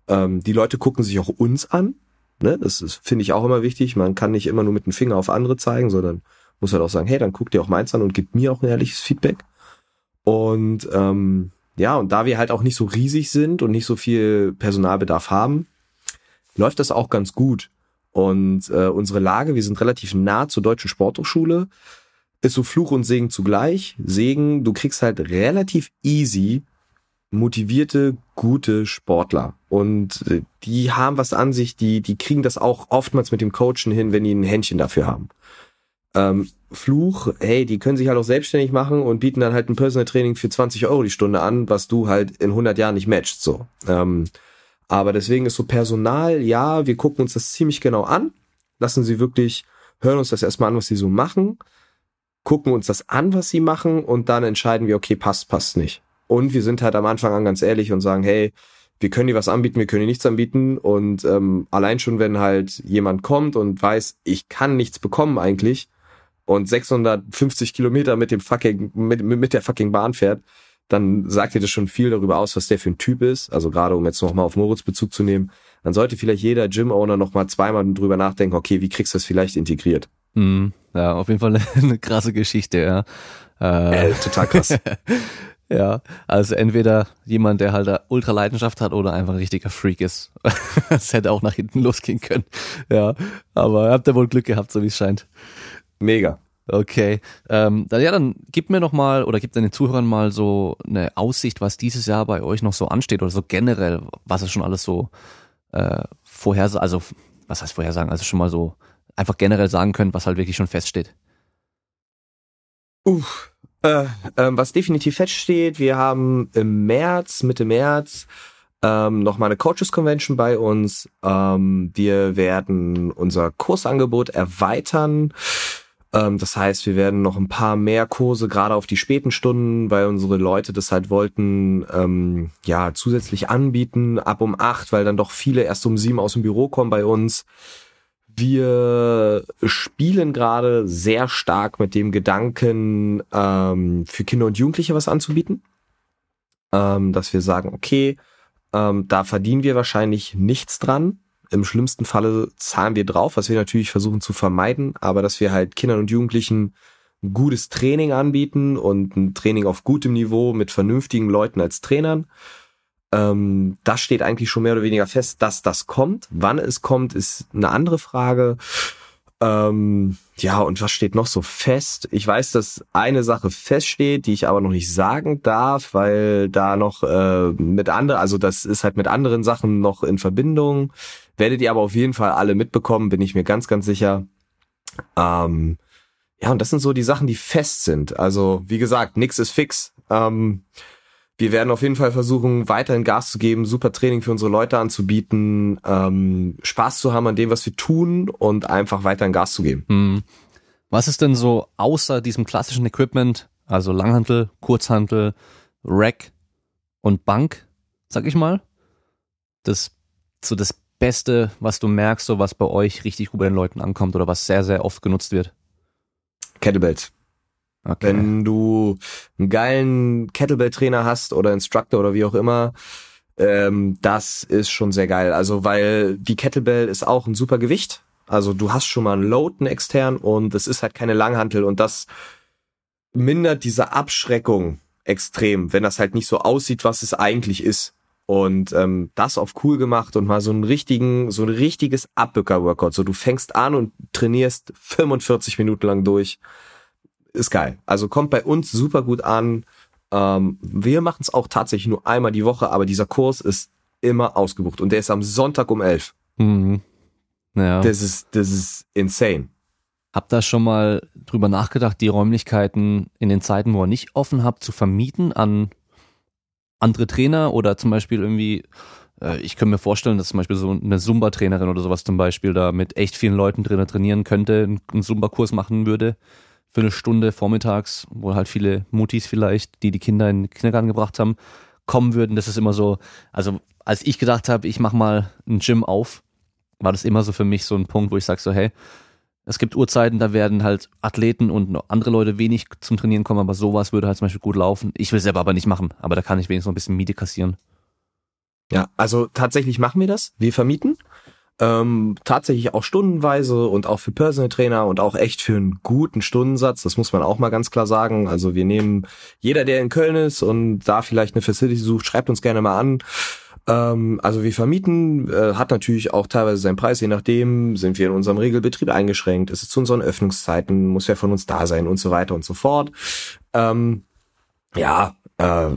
Ähm, die Leute gucken sich auch uns an. Ne? Das finde ich auch immer wichtig. Man kann nicht immer nur mit dem Finger auf andere zeigen, sondern muss halt auch sagen, hey, dann guck dir auch meins an und gib mir auch ein ehrliches Feedback. Und ähm, ja, und da wir halt auch nicht so riesig sind und nicht so viel Personalbedarf haben, läuft das auch ganz gut. Und äh, unsere Lage, wir sind relativ nah zur Deutschen Sporthochschule, ist so Fluch und Segen zugleich. Segen, du kriegst halt relativ easy motivierte, gute Sportler. Und äh, die haben was an sich, die, die kriegen das auch oftmals mit dem Coachen hin, wenn die ein Händchen dafür haben. Ähm, Fluch, hey, die können sich halt auch selbstständig machen und bieten dann halt ein Personal Training für 20 Euro die Stunde an, was du halt in 100 Jahren nicht matchst, so. Ähm, aber deswegen ist so Personal, ja, wir gucken uns das ziemlich genau an, lassen sie wirklich, hören uns das erstmal an, was sie so machen, gucken uns das an, was sie machen und dann entscheiden wir, okay, passt, passt nicht. Und wir sind halt am Anfang an ganz ehrlich und sagen, hey, wir können dir was anbieten, wir können dir nichts anbieten. Und ähm, allein schon, wenn halt jemand kommt und weiß, ich kann nichts bekommen eigentlich und 650 Kilometer mit dem fucking, mit, mit der fucking Bahn fährt, dann sagt ihr das schon viel darüber aus, was der für ein Typ ist. Also gerade um jetzt nochmal auf Moritz Bezug zu nehmen, dann sollte vielleicht jeder Gym-Owner nochmal zweimal drüber nachdenken, okay, wie kriegst du das vielleicht integriert? Mm, ja, auf jeden Fall eine, eine krasse Geschichte, ja. Äh, äh total krass. Ja, also entweder jemand, der halt ultra Leidenschaft hat oder einfach ein richtiger Freak ist. das hätte auch nach hinten losgehen können. Ja, aber habt ihr wohl Glück gehabt, so wie es scheint. Mega. Okay, ähm, dann, ja, dann gib mir noch mal oder gib den Zuhörern mal so eine Aussicht, was dieses Jahr bei euch noch so ansteht oder so generell, was es schon alles so äh, vorher, also was heißt vorhersagen, also schon mal so einfach generell sagen könnt, was halt wirklich schon feststeht. Uff, äh, ähm, was definitiv feststeht, wir haben im März, Mitte März, ähm, nochmal eine Coaches Convention bei uns. Ähm, wir werden unser Kursangebot erweitern. Ähm, das heißt, wir werden noch ein paar mehr Kurse, gerade auf die späten Stunden, weil unsere Leute das halt wollten, ähm, ja, zusätzlich anbieten, ab um acht, weil dann doch viele erst um sieben aus dem Büro kommen bei uns. Wir spielen gerade sehr stark mit dem Gedanken, ähm, für Kinder und Jugendliche was anzubieten. Ähm, dass wir sagen, okay, ähm, da verdienen wir wahrscheinlich nichts dran. Im schlimmsten Falle zahlen wir drauf, was wir natürlich versuchen zu vermeiden, aber dass wir halt Kindern und Jugendlichen ein gutes Training anbieten und ein Training auf gutem Niveau mit vernünftigen Leuten als Trainern. Ähm, das steht eigentlich schon mehr oder weniger fest, dass das kommt. Wann es kommt, ist eine andere Frage. Ähm, ja, und was steht noch so fest? Ich weiß, dass eine Sache feststeht, die ich aber noch nicht sagen darf, weil da noch äh, mit anderen, also das ist halt mit anderen Sachen noch in Verbindung. Werdet ihr aber auf jeden Fall alle mitbekommen, bin ich mir ganz, ganz sicher. Ähm, ja, und das sind so die Sachen, die fest sind. Also, wie gesagt, nix ist fix. Ähm, wir werden auf jeden Fall versuchen, weiterhin Gas zu geben, super Training für unsere Leute anzubieten, ähm, Spaß zu haben an dem, was wir tun und einfach weiterhin Gas zu geben. Hm. Was ist denn so außer diesem klassischen Equipment, also Langhantel, Kurzhantel, Rack und Bank, sag ich mal, das so das Beste, was du merkst, so was bei euch richtig gut bei den Leuten ankommt oder was sehr, sehr oft genutzt wird? Kettlebells. Okay. Wenn du einen geilen Kettlebell-Trainer hast oder Instructor oder wie auch immer, ähm, das ist schon sehr geil. Also weil die Kettlebell ist auch ein super Gewicht. Also du hast schon mal einen Load, einen extern und es ist halt keine Langhantel und das mindert diese Abschreckung extrem, wenn das halt nicht so aussieht, was es eigentlich ist. Und ähm, das auf cool gemacht und mal so einen richtigen, so ein richtiges Abbücker-Workout. So du fängst an und trainierst 45 Minuten lang durch ist geil. Also kommt bei uns super gut an. Ähm, wir machen es auch tatsächlich nur einmal die Woche, aber dieser Kurs ist immer ausgebucht und der ist am Sonntag um elf. Mhm. Ja. Das ist, das ist insane. Hab da schon mal drüber nachgedacht, die Räumlichkeiten in den Zeiten, wo ihr nicht offen habt, zu vermieten an andere Trainer oder zum Beispiel irgendwie, äh, ich könnte mir vorstellen, dass zum Beispiel so eine Zumba-Trainerin oder sowas zum Beispiel da mit echt vielen Leuten drinnen trainieren könnte, einen Zumba-Kurs machen würde für eine Stunde vormittags, wo halt viele Mutis vielleicht, die die Kinder in den Kindergarten gebracht haben, kommen würden. Das ist immer so, also als ich gedacht habe, ich mache mal ein Gym auf, war das immer so für mich so ein Punkt, wo ich sage so, hey, es gibt Uhrzeiten, da werden halt Athleten und andere Leute wenig zum Trainieren kommen, aber sowas würde halt zum Beispiel gut laufen. Ich will selber aber nicht machen, aber da kann ich wenigstens noch ein bisschen Miete kassieren. Ja, also tatsächlich machen wir das. Wir vermieten ähm, tatsächlich auch stundenweise und auch für Personal Trainer und auch echt für einen guten Stundensatz. Das muss man auch mal ganz klar sagen. Also wir nehmen jeder, der in Köln ist und da vielleicht eine Facility sucht, schreibt uns gerne mal an. Ähm, also wir vermieten, äh, hat natürlich auch teilweise seinen Preis, je nachdem sind wir in unserem Regelbetrieb eingeschränkt, ist es zu unseren Öffnungszeiten, muss ja von uns da sein und so weiter und so fort. Ähm, ja, äh,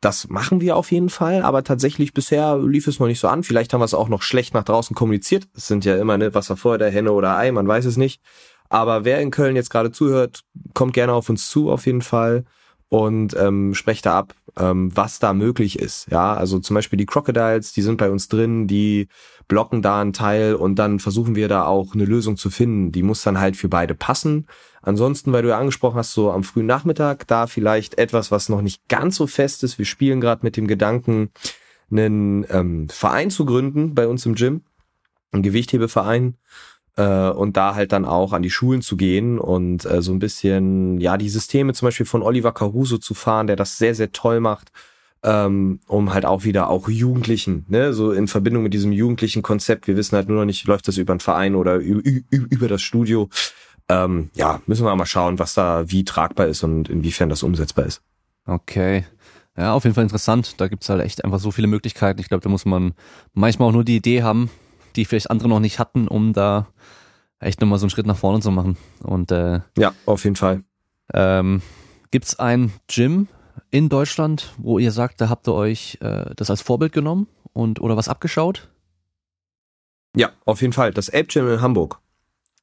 das machen wir auf jeden Fall, aber tatsächlich bisher lief es noch nicht so an. Vielleicht haben wir es auch noch schlecht nach draußen kommuniziert. Es sind ja immer ne, Wasser vor der Henne oder Ei, man weiß es nicht. Aber wer in Köln jetzt gerade zuhört, kommt gerne auf uns zu auf jeden Fall und ähm, sprecht da ab, ähm, was da möglich ist. Ja, also zum Beispiel die Crocodiles, die sind bei uns drin, die blocken da einen Teil und dann versuchen wir da auch eine Lösung zu finden. Die muss dann halt für beide passen. Ansonsten, weil du ja angesprochen hast, so am frühen Nachmittag, da vielleicht etwas, was noch nicht ganz so fest ist. Wir spielen gerade mit dem Gedanken, einen ähm, Verein zu gründen bei uns im Gym, ein Gewichthebeverein äh, und da halt dann auch an die Schulen zu gehen und äh, so ein bisschen, ja, die Systeme zum Beispiel von Oliver Caruso zu fahren, der das sehr, sehr toll macht, ähm, um halt auch wieder auch Jugendlichen, ne, so in Verbindung mit diesem jugendlichen Konzept, wir wissen halt nur noch nicht, läuft das über einen Verein oder über das Studio. Ähm, ja, müssen wir mal schauen, was da wie tragbar ist und inwiefern das umsetzbar ist. Okay. Ja, auf jeden Fall interessant. Da gibt's halt echt einfach so viele Möglichkeiten. Ich glaube, da muss man manchmal auch nur die Idee haben, die vielleicht andere noch nicht hatten, um da echt nochmal so einen Schritt nach vorne zu machen. Und äh, ja, auf jeden Fall. Ähm, Gibt es ein Gym in Deutschland, wo ihr sagt, da habt ihr euch äh, das als Vorbild genommen und oder was abgeschaut? Ja, auf jeden Fall. Das Ape Gym in Hamburg.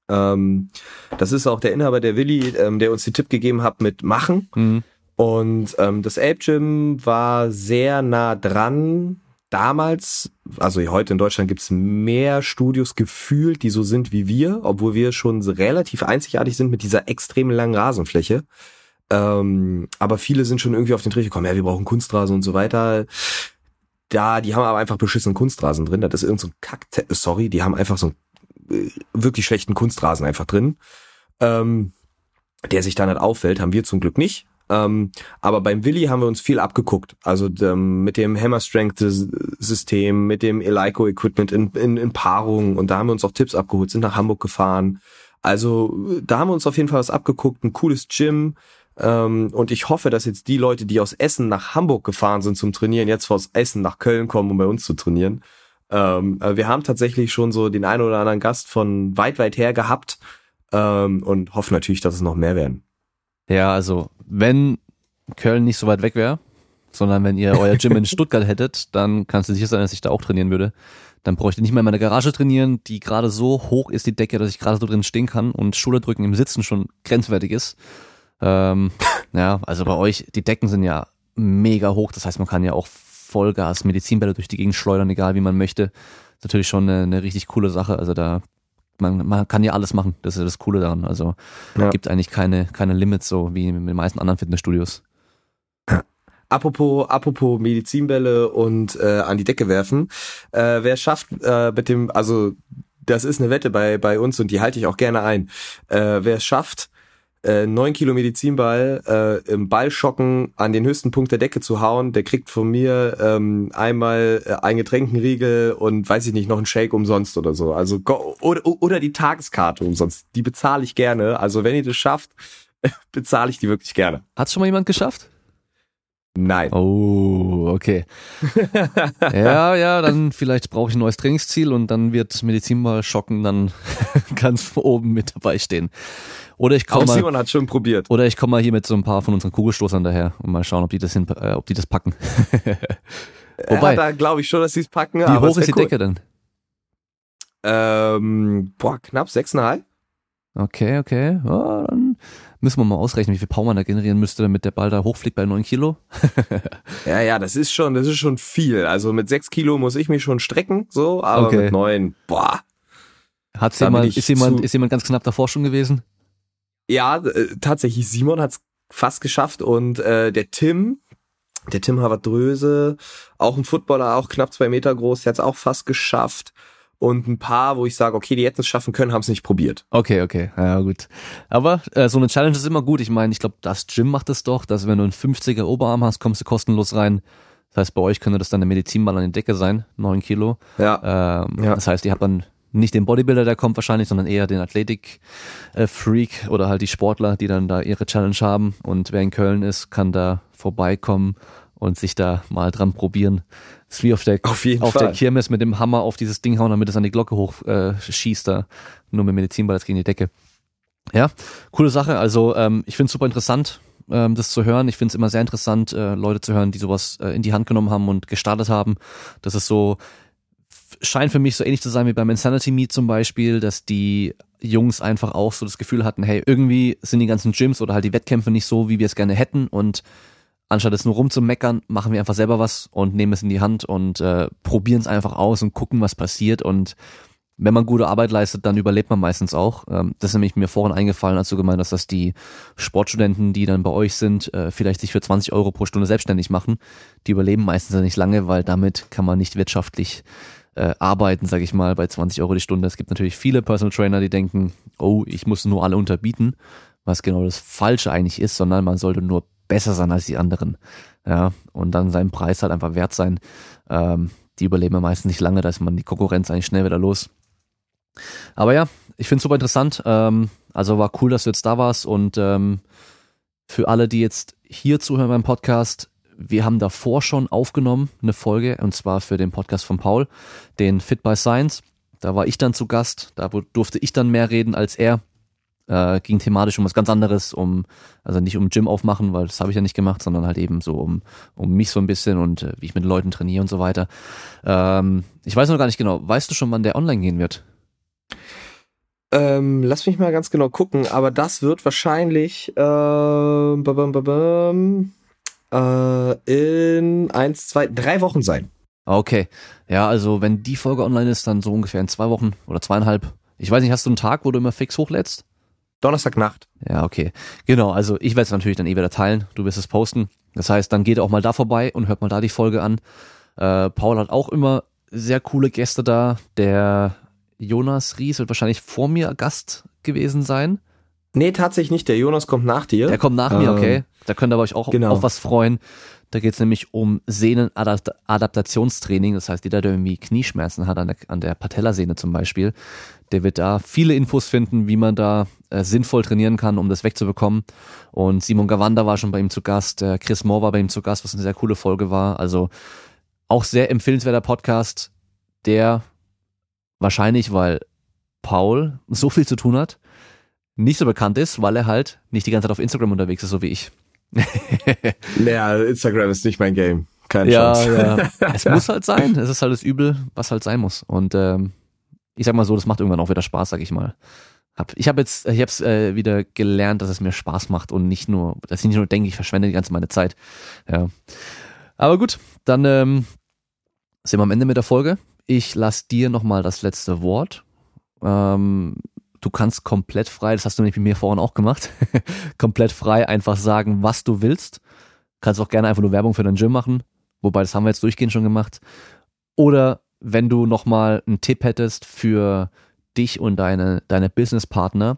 Ähm, das ist auch der Inhaber der Willi, ähm, der uns den Tipp gegeben hat mit Machen. Mhm. Und ähm, das Ape Gym war sehr nah dran damals, also heute in Deutschland gibt's mehr Studios gefühlt, die so sind wie wir, obwohl wir schon relativ einzigartig sind mit dieser extrem langen Rasenfläche. Ähm, aber viele sind schon irgendwie auf den Trichter gekommen, ja, wir brauchen Kunstrasen und so weiter. Da, die haben aber einfach beschissenen Kunstrasen drin. Das ist irgendein so Kack, sorry, die haben einfach so einen äh, wirklich schlechten Kunstrasen einfach drin. Ähm, der sich dann halt auffällt, haben wir zum Glück nicht. Ähm, aber beim Willi haben wir uns viel abgeguckt. Also ähm, mit dem Hammer Strength System, mit dem Eleiko Equipment in, in, in Paarung und da haben wir uns auch Tipps abgeholt, sind nach Hamburg gefahren. Also da haben wir uns auf jeden Fall was abgeguckt, ein cooles Gym. Ähm, und ich hoffe, dass jetzt die Leute, die aus Essen nach Hamburg gefahren sind zum Trainieren, jetzt aus Essen nach Köln kommen, um bei uns zu trainieren. Ähm, wir haben tatsächlich schon so den einen oder anderen Gast von weit, weit her gehabt ähm, und hoffen natürlich, dass es noch mehr werden. Ja, also wenn Köln nicht so weit weg wäre, sondern wenn ihr euer Gym in Stuttgart hättet, dann kannst du sicher sein, dass ich da auch trainieren würde. Dann bräuchte ich nicht mehr in meiner Garage trainieren, die gerade so hoch ist, die Decke, dass ich gerade so drin stehen kann und Schulterdrücken im Sitzen schon grenzwertig ist. Ähm, ja, also bei euch, die Decken sind ja mega hoch, das heißt, man kann ja auch Vollgas Medizinbälle durch die Gegend schleudern, egal wie man möchte. Das ist natürlich schon eine, eine richtig coole Sache. Also da man, man kann ja alles machen. Das ist das Coole daran. Also ja. gibt eigentlich keine, keine Limits, so wie mit den meisten anderen Fitnessstudios. Apropos, apropos Medizinbälle und äh, an die Decke werfen. Äh, wer schafft äh, mit dem, also das ist eine Wette bei, bei uns und die halte ich auch gerne ein. Äh, wer es schafft, äh, 9 Kilo Medizinball äh, im Ballschocken an den höchsten Punkt der Decke zu hauen, der kriegt von mir ähm, einmal äh, ein Getränkenriegel und weiß ich nicht, noch einen Shake umsonst oder so. Also oder, oder die Tageskarte umsonst. Die bezahle ich gerne. Also wenn ihr das schafft, bezahle ich die wirklich gerne. Hat schon mal jemand geschafft? Nein. Oh, okay. ja, ja, dann vielleicht brauche ich ein neues Trainingsziel und dann wird Medizinball schocken dann ganz oben mit dabei stehen. Oder ich komme mal, Simon hat schon probiert. Oder ich komme mal hier mit so ein paar von unseren Kugelstoßern daher und mal schauen, ob die das hin, äh, ob die das packen. Wobei, ja, da glaube ich schon, dass sie es packen. Wie hoch ist die cool. Decke denn? Ähm, boah, knapp sechseinhalb. Okay, okay. Ja, dann müssen wir mal ausrechnen, wie viel Power man da generieren müsste, damit der Ball da hochfliegt bei neun Kilo. ja, ja, das ist schon, das ist schon viel. Also mit sechs Kilo muss ich mich schon strecken, so, aber okay. mit neun, boah. Hat's jemand, ist jemand, ist jemand ganz knapp davor schon gewesen? Ja, äh, tatsächlich, Simon hat's fast geschafft und äh, der Tim, der Tim Havardröse, auch ein Footballer, auch knapp zwei Meter groß, der hat's auch fast geschafft. Und ein paar, wo ich sage, okay, die hätten es schaffen können, haben es nicht probiert. Okay, okay, ja gut. Aber äh, so eine Challenge ist immer gut. Ich meine, ich glaube, das Gym macht es doch, dass wenn du einen 50er Oberarm hast, kommst du kostenlos rein. Das heißt, bei euch könnte das dann der Medizinball an der Decke sein, neun Kilo. Ja. Ähm, ja. Das heißt, ihr habt dann nicht den Bodybuilder, der kommt wahrscheinlich, sondern eher den Athletik-Freak oder halt die Sportler, die dann da ihre Challenge haben. Und wer in Köln ist, kann da vorbeikommen und sich da mal dran probieren. Das ist wie auf der, auf, auf der Kirmes mit dem Hammer auf dieses Ding hauen, damit es an die Glocke hoch äh, schießt da. Nur mit Medizinball jetzt gegen die Decke. Ja, coole Sache. Also ähm, ich finde es super interessant, ähm, das zu hören. Ich finde es immer sehr interessant, äh, Leute zu hören, die sowas äh, in die Hand genommen haben und gestartet haben. Das ist so scheint für mich so ähnlich zu sein wie beim Insanity Meet zum Beispiel, dass die Jungs einfach auch so das Gefühl hatten, hey, irgendwie sind die ganzen Gyms oder halt die Wettkämpfe nicht so, wie wir es gerne hätten und anstatt es nur rumzumeckern, machen wir einfach selber was und nehmen es in die Hand und äh, probieren es einfach aus und gucken, was passiert und wenn man gute Arbeit leistet, dann überlebt man meistens auch. Ähm, das ist nämlich mir vorhin eingefallen, als du gemeint hast, dass die Sportstudenten, die dann bei euch sind, äh, vielleicht sich für 20 Euro pro Stunde selbstständig machen. Die überleben meistens nicht lange, weil damit kann man nicht wirtschaftlich äh, arbeiten, sage ich mal, bei 20 Euro die Stunde. Es gibt natürlich viele Personal Trainer, die denken, oh, ich muss nur alle unterbieten, was genau das Falsche eigentlich ist, sondern man sollte nur besser sein als die anderen. Ja, und dann seinen Preis halt einfach wert sein. Ähm, die überleben ja meistens nicht lange, da ist man die Konkurrenz eigentlich schnell wieder los. Aber ja, ich finde es super interessant. Ähm, also war cool, dass du jetzt da warst und ähm, für alle, die jetzt hier zuhören beim Podcast, wir haben davor schon aufgenommen eine Folge und zwar für den Podcast von Paul, den Fit by Science. Da war ich dann zu Gast, da durfte ich dann mehr reden als er. Äh, ging thematisch um was ganz anderes, um, also nicht um Gym aufmachen, weil das habe ich ja nicht gemacht, sondern halt eben so um, um mich so ein bisschen und äh, wie ich mit Leuten trainiere und so weiter. Ähm, ich weiß noch gar nicht genau, weißt du schon, wann der online gehen wird? Ähm, lass mich mal ganz genau gucken, aber das wird wahrscheinlich äh, babam, babam, äh, in eins, zwei, drei Wochen sein. Okay. Ja, also wenn die Folge online ist, dann so ungefähr in zwei Wochen oder zweieinhalb. Ich weiß nicht, hast du einen Tag, wo du immer fix hochlädst? Donnerstagnacht. Ja, okay. Genau, also ich werde es natürlich dann eh wieder teilen. Du wirst es posten. Das heißt, dann geht auch mal da vorbei und hört mal da die Folge an. Äh, Paul hat auch immer sehr coole Gäste da. Der Jonas Ries wird wahrscheinlich vor mir Gast gewesen sein. Nee, tatsächlich nicht. Der Jonas kommt nach dir. Der kommt nach ähm, mir, okay. Da könnt ihr euch auch genau. auf was freuen. Da geht es nämlich um Sehnenadaptationstraining. Das heißt, jeder, der irgendwie Knieschmerzen hat an der, an der Patellasehne zum Beispiel, der wird da viele Infos finden, wie man da äh, sinnvoll trainieren kann, um das wegzubekommen. Und Simon Gawanda war schon bei ihm zu Gast, äh, Chris Moore war bei ihm zu Gast, was eine sehr coole Folge war. Also auch sehr empfehlenswerter Podcast, der wahrscheinlich, weil Paul so viel zu tun hat, nicht so bekannt ist, weil er halt nicht die ganze Zeit auf Instagram unterwegs ist, so wie ich. naja, Instagram ist nicht mein Game. Keine ja, Chance. Ja. Es muss halt sein. Es ist halt das Übel, was halt sein muss. Und ähm, ich sag mal so, das macht irgendwann auch wieder Spaß, sag ich mal. Hab, ich habe jetzt, ich habe es äh, wieder gelernt, dass es mir Spaß macht und nicht nur, dass ich nicht nur denke, ich verschwende die ganze meine Zeit. Ja. Aber gut, dann ähm, sind wir am Ende mit der Folge. Ich lasse dir nochmal das letzte Wort. Ähm, du kannst komplett frei, das hast du nämlich mit mir vorhin auch gemacht, komplett frei einfach sagen, was du willst. Kannst auch gerne einfach nur Werbung für dein Gym machen, wobei das haben wir jetzt durchgehend schon gemacht. Oder wenn du nochmal einen Tipp hättest für dich und deine, deine Businesspartner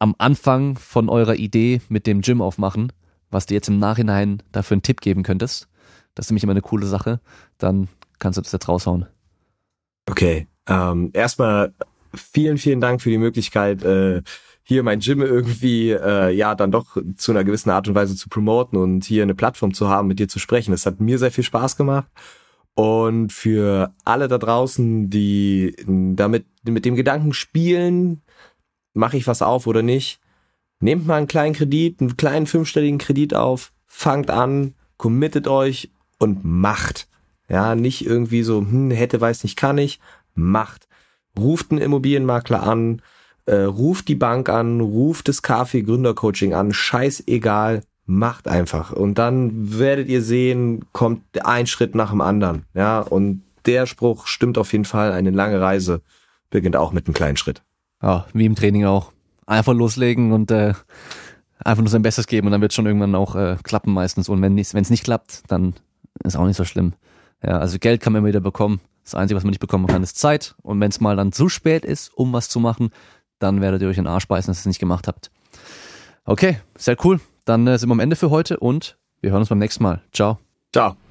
am Anfang von eurer Idee mit dem Gym aufmachen, was du jetzt im Nachhinein dafür einen Tipp geben könntest, das ist nämlich immer eine coole Sache, dann kannst du das jetzt raushauen. Okay, ähm, erstmal vielen, vielen Dank für die Möglichkeit, äh, hier mein Gym irgendwie äh, ja dann doch zu einer gewissen Art und Weise zu promoten und hier eine Plattform zu haben, mit dir zu sprechen. Es hat mir sehr viel Spaß gemacht. Und für alle da draußen, die damit mit dem Gedanken spielen, mache ich was auf oder nicht, nehmt mal einen kleinen Kredit, einen kleinen fünfstelligen Kredit auf, fangt an, committet euch und macht. Ja, nicht irgendwie so, hm, hätte, weiß nicht, kann ich, macht ruft einen Immobilienmakler an, äh, ruft die Bank an, ruft das KfW Gründercoaching an, scheißegal, macht einfach. Und dann werdet ihr sehen, kommt ein Schritt nach dem anderen. Ja, und der Spruch stimmt auf jeden Fall. Eine lange Reise beginnt auch mit einem kleinen Schritt. Ja, wie im Training auch. Einfach loslegen und äh, einfach nur sein Bestes geben und dann wird schon irgendwann auch äh, klappen meistens. Und wenn es nicht klappt, dann ist auch nicht so schlimm. Ja, also Geld kann man immer wieder bekommen. Das Einzige, was man nicht bekommen kann, ist Zeit. Und wenn es mal dann zu spät ist, um was zu machen, dann werdet ihr euch in den Arsch beißen, dass ihr es nicht gemacht habt. Okay, sehr cool. Dann äh, sind wir am Ende für heute und wir hören uns beim nächsten Mal. Ciao. Ciao.